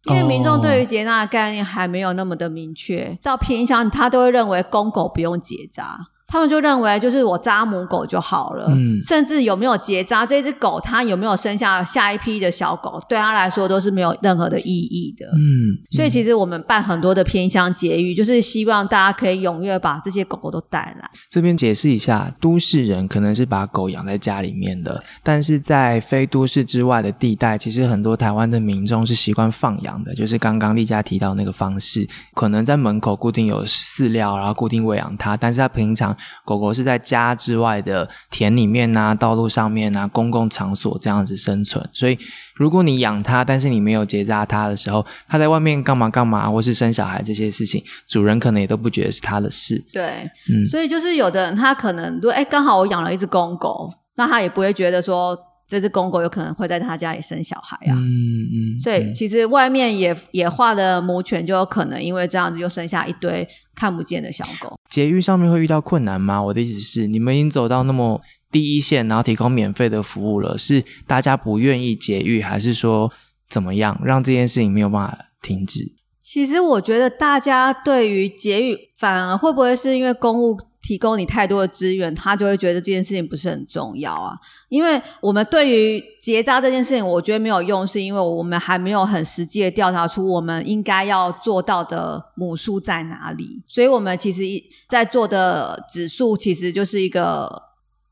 因为民众对于结扎的概念还没有那么的明确，到偏乡他都会认为公狗不用结扎，他们就认为就是我扎母狗就好了，嗯甚至有没有结扎，这只狗它有没有生下下一批的小狗，对他来说都是没有任何的意义的。嗯，所以其实我们办很多的偏乡节育，就是希望大家可以踊跃把这些狗狗都带来。这边解释一下，都市人可能是把狗养在家里面的，但是在非都市之外的地带，其实很多台湾的民众是习惯放养的，就是刚刚丽佳提到那个方式，可能在门口固定有饲料，然后固定喂养它，但是它平常狗狗是在家之外的田里面啊、道路上面啊、公共场所这样子生存，所以如果你养它，但是你没有结扎它的时候，它在外面干嘛干嘛，或是生小孩这些事情，主人可能也都不觉得是他的事。对，嗯所以就是有的人他可能如果哎刚好我养了一只公狗，那他也不会觉得说这只公狗有可能会在他家里生小孩啊。嗯嗯，所以其实外面也野化的母犬就有可能因为这样子就生下一堆看不见的小狗。节育上面会遇到困难吗？我的意思是，你们已经走到那么第一线，然后提供免费的服务了，是大家不愿意节育，还是说怎么样让这件事情没有办法停止？其实我觉得大家对于节育，反而会不会是因为公务提供你太多的资源，他就会觉得这件事情不是很重要啊？因为我们对于结扎这件事情，我觉得没有用，是因为我们还没有很实际的调查出我们应该要做到的母数在哪里，所以我们其实在做的指数其实就是一个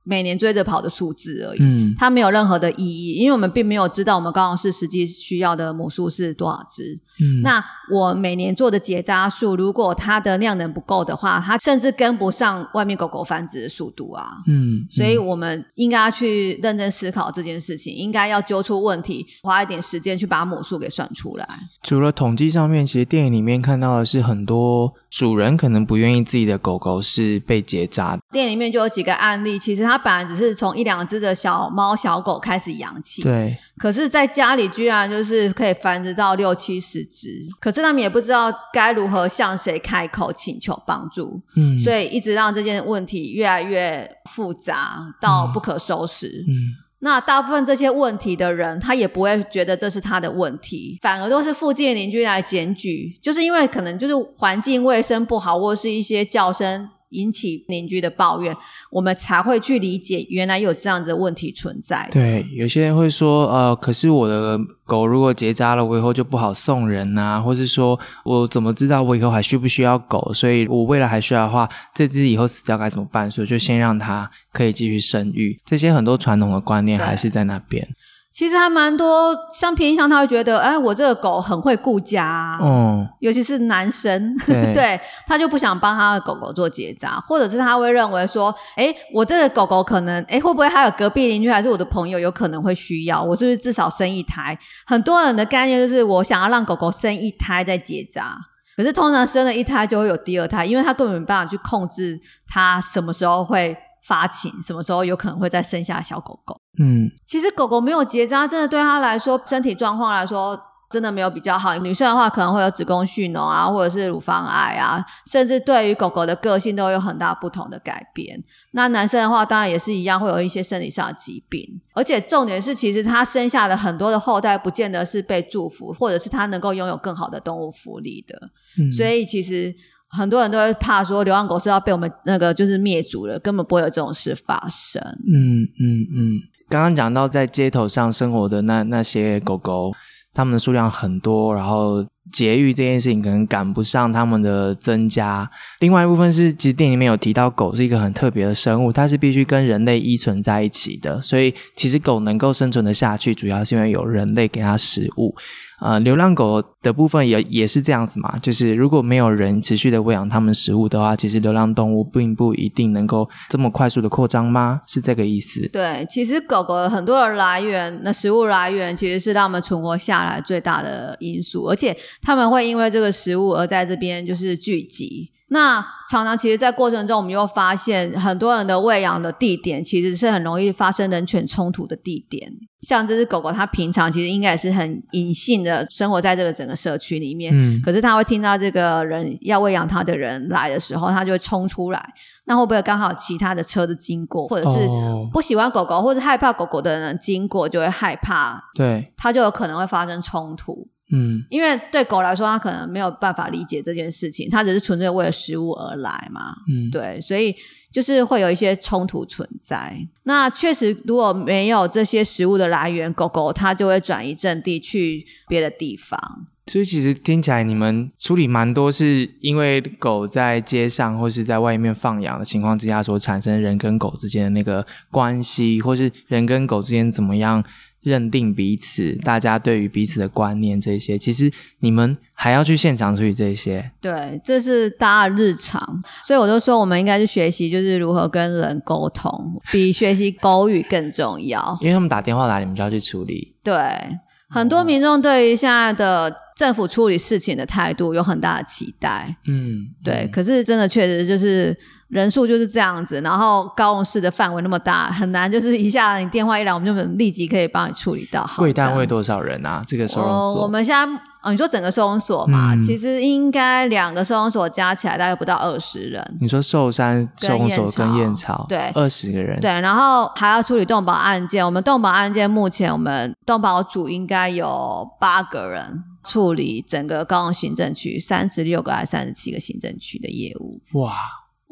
每年追着跑的数字而已。嗯它没有任何的意义，因为我们并没有知道我们高雄市实际需要的母数是多少只。嗯，那我每年做的结扎数，如果它的量能不够的话，它甚至跟不上外面狗狗繁殖的速度啊。嗯，所以我们应该要去认真思考这件事情，应该要揪出问题，花一点时间去把母数给算出来。除了统计上面，其实电影里面看到的是很多主人可能不愿意自己的狗狗是被结扎的。店里面就有几个案例，其实它本来只是从一两只的小猫小狗开始养起，对，可是在家里居然就是可以繁殖到六七十只，可是他们也不知道该如何向谁开口请求帮助，嗯，所以一直让这件问题越来越复杂到不可收拾。嗯那大部分这些问题的人，他也不会觉得这是他的问题，反而都是附近的邻居来检举，就是因为可能就是环境卫生不好，或是一些叫声引起邻居的抱怨，我们才会去理解原来有这样子的问题存在。对，有些人会说，呃，可是我的狗如果结扎了，我以后就不好送人呐、或是说我怎么知道我以后还需不需要狗？所以我未来还需要的话，这只以后死掉该怎么办？所以就先让它可以继续生育。这些很多传统的观念对还是在那边。其实还蛮多，像平常他会觉得，哎，我这个狗很会顾家、啊，哦，尤其是男生，对 他就不想帮他的狗狗做结扎，或者是他会认为说，哎，我这个狗狗可能，哎，会不会还有隔壁邻居还是我的朋友有可能会需要？我是不是至少生一胎？很多人的概念就是我想要让狗狗生一胎再结扎。可是通常生了一胎就会有第二胎，因为他根本没办法去控制它什么时候会发情，什么时候有可能会再生下小狗狗。嗯，其实狗狗没有结扎，真的对它来说，身体状况来说，真的没有比较好。女生的话，可能会有子宫蓄脓啊，或者是乳房癌啊，甚至对于狗狗的个性都有很大不同的改变。那男生的话，当然也是一样，会有一些生理上的疾病。而且重点是，其实他生下的很多的后代，不见得是被祝福，或者是他能够拥有更好的动物福利的。嗯所以其实很多人都会怕说，流浪狗是要被我们那个就是灭族了，根本不会有这种事发生。嗯嗯嗯，刚刚讲到在街头上生活的那那些狗狗，它们的数量很多，然后节育这件事情可能赶不上它们的增加。另外一部分是，其实电影里面有提到，狗是一个很特别的生物，它是必须跟人类依存在一起的，所以其实狗能够生存的下去，主要是因为有人类给它食物。呃，流浪狗的部分也也是这样子嘛，就是如果没有人持续的喂养它们食物的话，其实流浪动物并不一定能够这么快速的扩张吗？是这个意思？对，其实狗狗很多的来源，那食物来源其实是它们存活下来最大的因素，而且它们会因为这个食物而在这边就是聚集。那常常其实，在过程中，我们又发现很多人的喂养的地点其实是很容易发生人犬冲突的地点。像这只狗狗，它平常其实应该也是很隐性的生活在这个整个社区里面，嗯可是它会听到这个人要喂养它的人来的时候，它就会冲出来。那会不会刚好其他的车子经过，或者是哦不喜欢狗狗或者害怕狗狗的人经过，就会害怕，对，它就有可能会发生冲突。嗯因为对狗来说，它可能没有办法理解这件事情，它只是纯粹为了食物而来嘛。嗯，对，所以就是会有一些冲突存在。那确实，如果没有这些食物的来源，狗狗它就会转移阵地去别的地方。所以其实听起来你们处理蛮多，是因为狗在街上或是在外面放养的情况之下所产生人跟狗之间的那个关系，或是人跟狗之间怎么样认定彼此，大家对于彼此的观念这些，其实你们还要去现场处理这些。对，这是大家的日常，所以我就说，我们应该去学习，就是如何跟人沟通，比学习狗语更重要。因为他们打电话来，你们就要去处理。对，很多民众对于现在的政府处理事情的态度有很大的期待。嗯，对，可是真的确实就是人数就是这样子，然后高雄市的范围那么大，很难就是一下你电话一来，我们就能立即可以帮你处理到好。贵单位多少人啊？这个收容哦，所？我们现在哦，你说整个收容所嘛，嗯其实应该两个收容所加起来大概不到二十人。你说寿山跟收容所燕巢跟燕巢，对二十个人，对，然后还要处理动保案件。我们动保案件目前我们动保组应该有八个人处理整个高雄行政区三十六个还是三十七个行政区的业务。哇，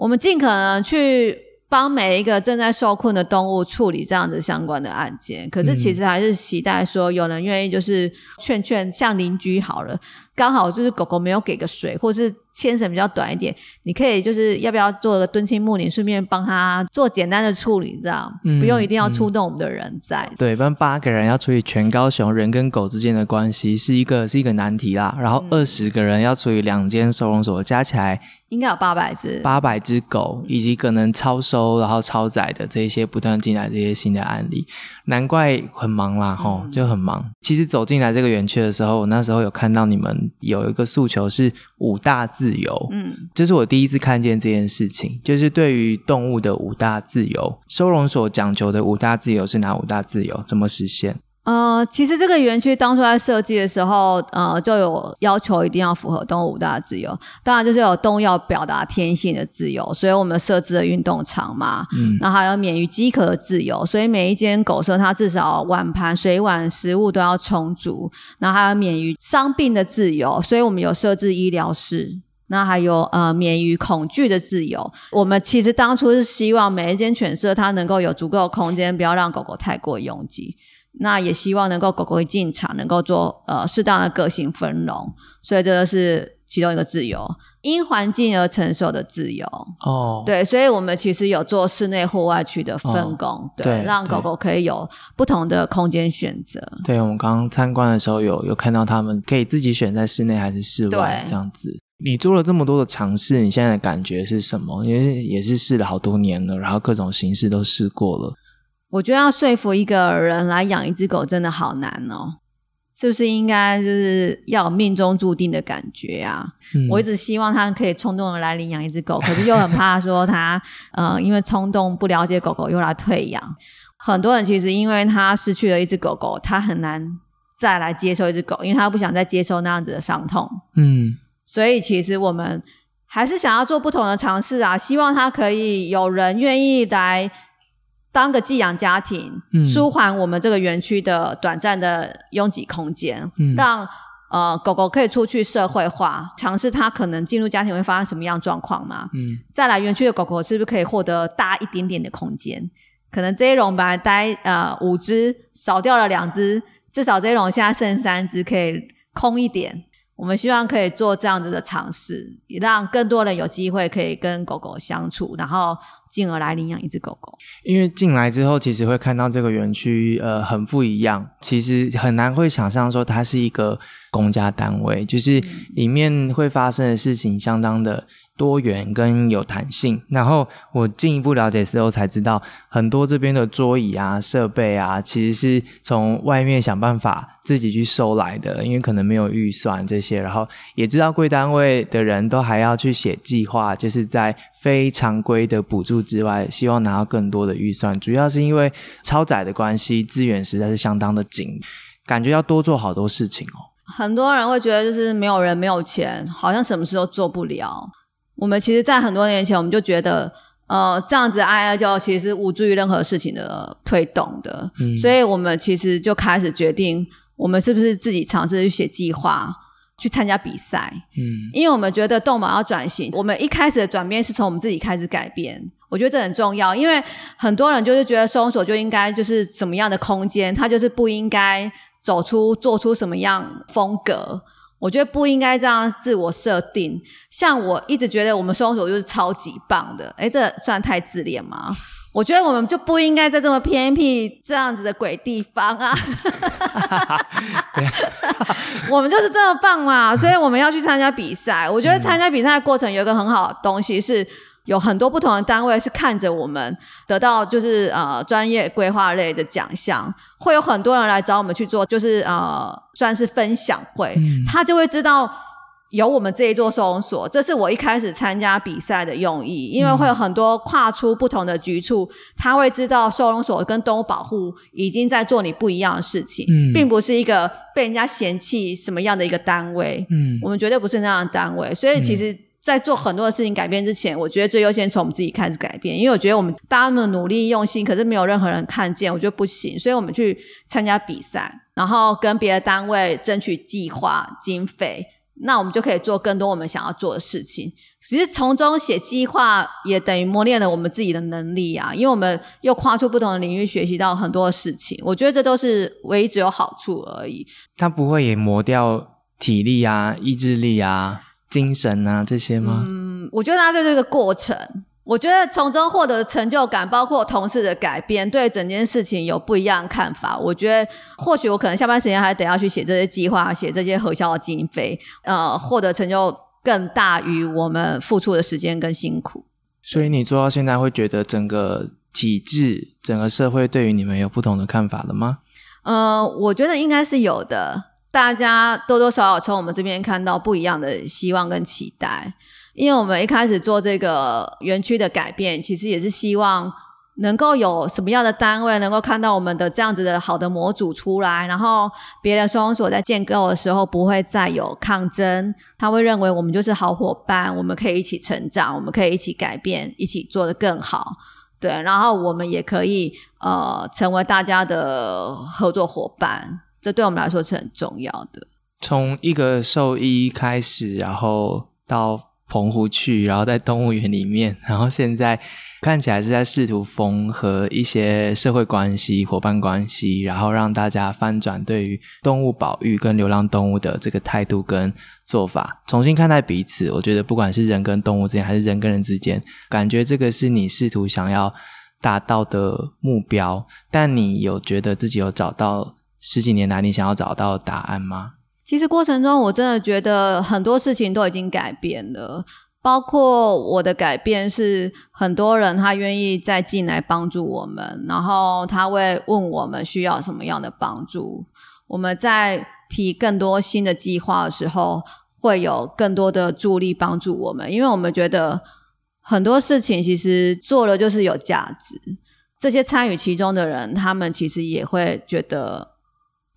我们尽可能去帮每一个正在受困的动物处理这样子相关的案件。可是其实还是期待说有人愿意就是劝劝，像邻居好了，刚好就是狗狗没有给个水，或是牵绳比较短一点，你可以就是要不要做个蹲青木林，顺便帮他做简单的处理，这样、嗯不用一定要出动我们的人在。对，不然八个人要处理全高雄人跟狗之间的关系是一个是一个难题啦。然后二十个人要处理两间收容所，加起来应该有八百只，八百只狗，以及可能超收然后超载的这一些不断进来这些新的案例，难怪很忙啦，吼、就很忙。其实走进来这个园区的时候，我那时候有看到你们有一个诉求是五大自由，嗯，这是我第一次看见这件事情，就是对于动物的五大自由，收容所讲求的五大自由是哪五大自由？怎么实现？呃，其实这个园区当初在设计的时候，呃，就有要求一定要符合动物五大自由，当然就是有动物要表达天性的自由，所以我们设置了运动场嘛，嗯然后还有免于饥渴的自由，所以每一间狗舍它至少碗盘、水碗、食物都要充足，然后还有免于伤病的自由，所以我们有设置医疗室。那还有呃，免于恐惧的自由。我们其实当初是希望每一间犬舍它能够有足够的空间，不要让狗狗太过拥挤。那也希望能够狗狗一进场能够做呃适当的个性分容，所以这个是其中一个自由，因环境而承受的自由。哦，对，所以我们其实有做室内户外区的分工，对，对让狗狗可以有不同的空间选择。对，我们刚刚参观的时候有有看到他们可以自己选在室内还是室外对这样子。你做了这么多的尝试，你现在的感觉是什么？因为也是试了好多年了，然后各种形式都试过了。我觉得要说服一个人来养一只狗真的好难哦，是不是应该就是要有命中注定的感觉啊？嗯我一直希望他可以冲动的来领养一只狗，可是又很怕说他呃因为冲动不了解狗狗又来退养。很多人其实因为他失去了一只狗狗，他很难再来接受一只狗，因为他不想再接受那样子的伤痛。嗯所以其实我们还是想要做不同的尝试啊，希望他可以有人愿意来当个寄养家庭，嗯舒缓我们这个园区的短暂的拥挤空间，嗯让呃狗狗可以出去社会化，尝试它可能进入家庭会发生什么样状况嘛。嗯再来，园区的狗狗是不是可以获得大一点点的空间？可能这一笼本来待呃五只，少掉了两只，至少这一笼现在剩三只，可以空一点。我们希望可以做这样子的尝试，也让更多人有机会可以跟狗狗相处，然后进而来领养一只狗狗。因为进来之后，其实会看到这个园区呃很不一样，其实很难会想象说它是一个公家单位，就是里面会发生的事情相当的多元跟有弹性。然后我进一步了解之后才知道，很多这边的桌椅啊、设备啊，其实是从外面想办法自己去收来的，因为可能没有预算这些。然后也知道贵单位的人都还要去写计划，就是在非常规的补助之外，希望拿到更多的预算。主要是因为超载的关系，资源实在是相当的紧，感觉要多做好多事情哦。很多人会觉得就是没有人没有钱，好像什么事都做不了。我们其实，在很多年前，我们就觉得，呃，这样子挨挨叫其实是无助于任何事情的推动的。嗯所以我们其实就开始决定，我们是不是自己尝试去写计划，去参加比赛。嗯因为我们觉得动保要转型，我们一开始的转变是从我们自己开始改变。我觉得这很重要，因为很多人就是觉得收容所就应该就是什么样的空间，它就是不应该走出做出什么样风格。我觉得不应该这样自我设定。像我一直觉得我们双手就是超级棒的，哎，这算太自恋吗？我觉得我们就不应该在这么偏僻这样子的鬼地方啊！我们就是这么棒嘛，所以我们要去参加比赛。我觉得参加比赛的过程有一个很好的东西是。有很多不同的单位是看着我们得到就是呃专业规划类的奖项，会有很多人来找我们去做，就是呃算是分享会，嗯。他就会知道有我们这一座收容所，这是我一开始参加比赛的用意，因为会有很多跨出不同的局处，他会知道收容所跟动物保护已经在做你不一样的事情，嗯。并不是一个被人家嫌弃什么样的一个单位，嗯。我们绝对不是那样的单位，所以其实。在做很多的事情改变之前，我觉得最优先从我们自己开始改变，因为我觉得我们大家那么努力用心，可是没有任何人看见，我觉得不行，所以我们去参加比赛，然后跟别的单位争取计划经费，那我们就可以做更多我们想要做的事情。其实从中写计划也等于磨练了我们自己的能力啊，因为我们又跨出不同的领域，学习到很多的事情。我觉得这都是唯一只有好处而已。它不会也磨掉体力啊、意志力啊。精神啊这些吗？嗯，我觉得它就是一个过程。我觉得从中获得成就感，包括同事的改变，对整件事情有不一样的看法。我觉得或许我可能下班时间还得要去写这些计划，写这些核销的经费，呃，获得成就更大于我们付出的时间跟辛苦。所以你做到现在，会觉得整个体制、整个社会对于你们有不同的看法了吗？呃，我觉得应该是有的。大家多多少少从我们这边看到不一样的希望跟期待。因为我们一开始做这个园区的改变，其实也是希望能够有什么样的单位能够看到我们的这样子的好的模组出来，然后别的收容所在建构的时候不会再有抗争，他会认为我们就是好伙伴，我们可以一起成长，我们可以一起改变，一起做得更好，对，然后我们也可以呃成为大家的合作伙伴，这对我们来说是很重要的。从一个兽医开始，然后到。澎湖去，然后在动物园里面，然后现在看起来是在试图缝合一些社会关系、伙伴关系，然后让大家翻转对于动物保育跟流浪动物的这个态度跟做法，重新看待彼此。我觉得不管是人跟动物之间，还是人跟人之间，感觉这个是你试图想要达到的目标。但你有觉得自己有找到十几年来你想要找到答案吗？其实过程中，我真的觉得很多事情都已经改变了，包括我的改变是很多人他愿意再进来帮助我们，然后他会问我们需要什么样的帮助。我们在提更多新的计划的时候，会有更多的助力帮助我们，因为我们觉得很多事情其实做了就是有价值。这些参与其中的人，他们其实也会觉得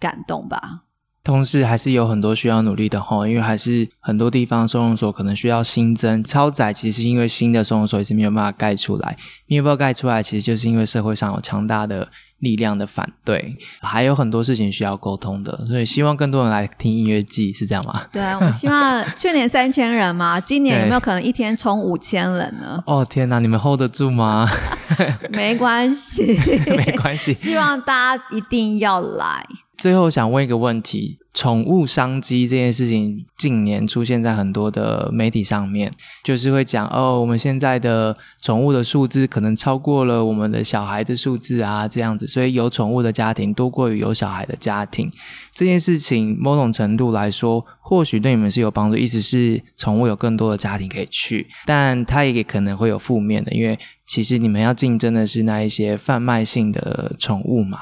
感动吧。同时还是有很多需要努力的吼，因为还是很多地方收容所可能需要新增超载，其实是因为新的收容所也是没有办法盖出来，没有办法盖出来，其实就是因为社会上有强大的力量的反对，还有很多事情需要沟通的，所以希望更多人来听音乐季，是这样吗？对啊，我希望去年三千人嘛，今年有没有可能一天冲五千人呢？哦天哪，你们 hold 得住吗？没关系，没关系，希望大家一定要来。最后想问一个问题：宠物商机这件事情近年出现在很多的媒体上面，就是会讲哦，我们现在的宠物的数字可能超过了我们的小孩的数字啊，这样子，所以有宠物的家庭多过于有小孩的家庭。这件事情某种程度来说，或许对你们是有帮助，意思是宠物有更多的家庭可以去，但它也可能会有负面的，因为其实你们要竞争的是那一些贩卖性的宠物嘛。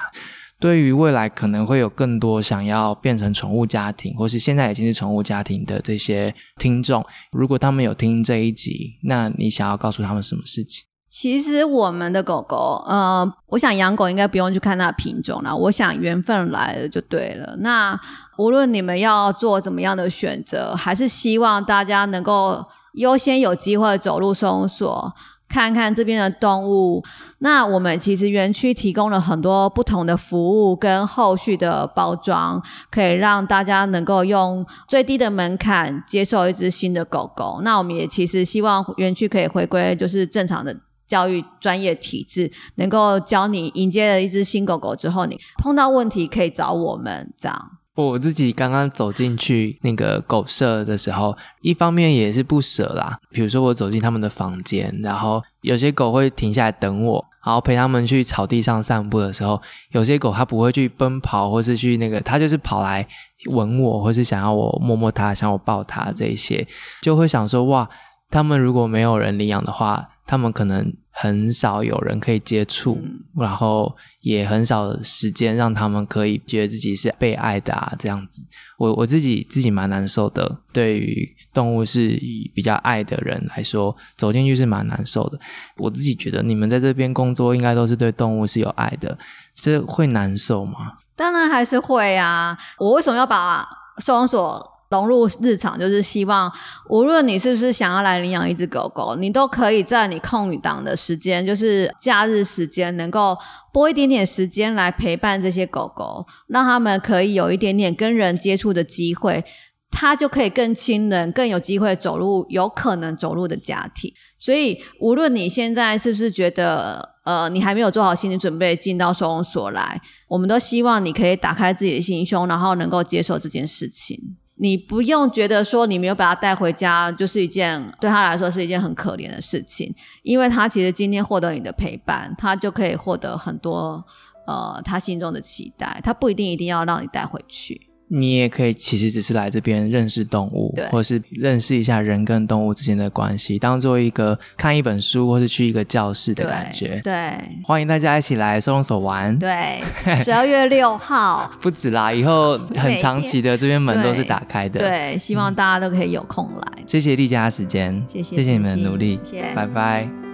对于未来可能会有更多想要变成宠物家庭，或是现在已经是宠物家庭的这些听众，如果他们有听这一集，那你想要告诉他们什么事情？其实我们的狗狗，呃，我想养狗应该不用去看它的品种了，我想缘分来了就对了。那无论你们要做怎么样的选择，还是希望大家能够优先有机会走入收容所。看看这边的动物，那我们其实园区提供了很多不同的服务跟后续的包装，可以让大家能够用最低的门槛接受一只新的狗狗。那我们也其实希望园区可以回归就是正常的教育专业体制，能够教你迎接了一只新狗狗之后，你碰到问题可以找我们这样。我自己刚刚走进去那个狗舍的时候，一方面也是不舍啦。比如说我走进他们的房间，然后有些狗会停下来等我，然后陪他们去草地上散步的时候，有些狗它不会去奔跑，或是去那个，它就是跑来吻我，或是想要我摸摸它，想我抱它，这些就会想说哇，他们如果没有人领养的话。他们可能很少有人可以接触，然后也很少时间让他们可以觉得自己是被爱的啊，这样子。我我自己自己蛮难受的。对于动物是以比较爱的人来说，走进去是蛮难受的。我自己觉得你们在这边工作，应该都是对动物是有爱的，这会难受吗？当然还是会啊。我为什么要把收容所？融入日常，就是希望无论你是不是想要来领养一只狗狗，你都可以在你空余档的时间，就是假日时间，能够拨一点点时间来陪伴这些狗狗，让他们可以有一点点跟人接触的机会，他就可以更亲人，更有机会走入有可能走入的家庭。所以，无论你现在是不是觉得，呃，你还没有做好心理准备进到收容所来，我们都希望你可以打开自己的心胸，然后能够接受这件事情。你不用觉得说你没有把他带回家，就是一件对他来说是一件很可怜的事情，因为他其实今天获得你的陪伴，他就可以获得很多呃他心中的期待，他不一定一定要让你带回去。你也可以其实只是来这边认识动物对，或是认识一下人跟动物之间的关系，当做一个看一本书或是去一个教室的感觉。对欢迎大家一起来收容所玩。对，十二月六号，不止啦，以后很长期的这边门都是打开的。，对，希望大家都可以有空来。谢谢丽佳的时间，谢谢谢谢你们的努力，谢谢拜拜。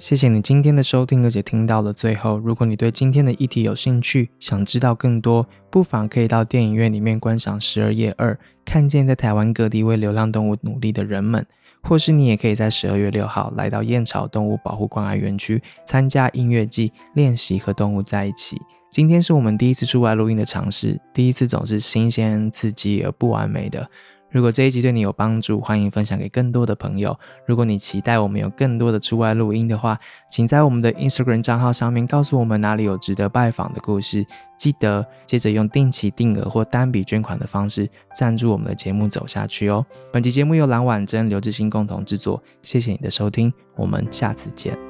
谢谢你今天的收听，而且听到了最后。如果你对今天的议题有兴趣，想知道更多，不妨可以到电影院里面观赏《十二夜二》，看见在台湾各地为流浪动物努力的人们。或是你也可以在十二月六号来到燕巢动物保护关爱园区参加音乐季，练习和动物在一起。今天是我们第一次出外录音的尝试，第一次总是新鲜、刺激而不完美的。如果这一集对你有帮助，欢迎分享给更多的朋友。如果你期待我们有更多的出外录音的话，请在我们的 Instagram 账号上面告诉我们哪里有值得拜访的故事。记得接着用定期定额或单笔捐款的方式赞助我们的节目走下去哦。本期节目由蓝婉珍、刘志兴共同制作，谢谢你的收听，我们下次见。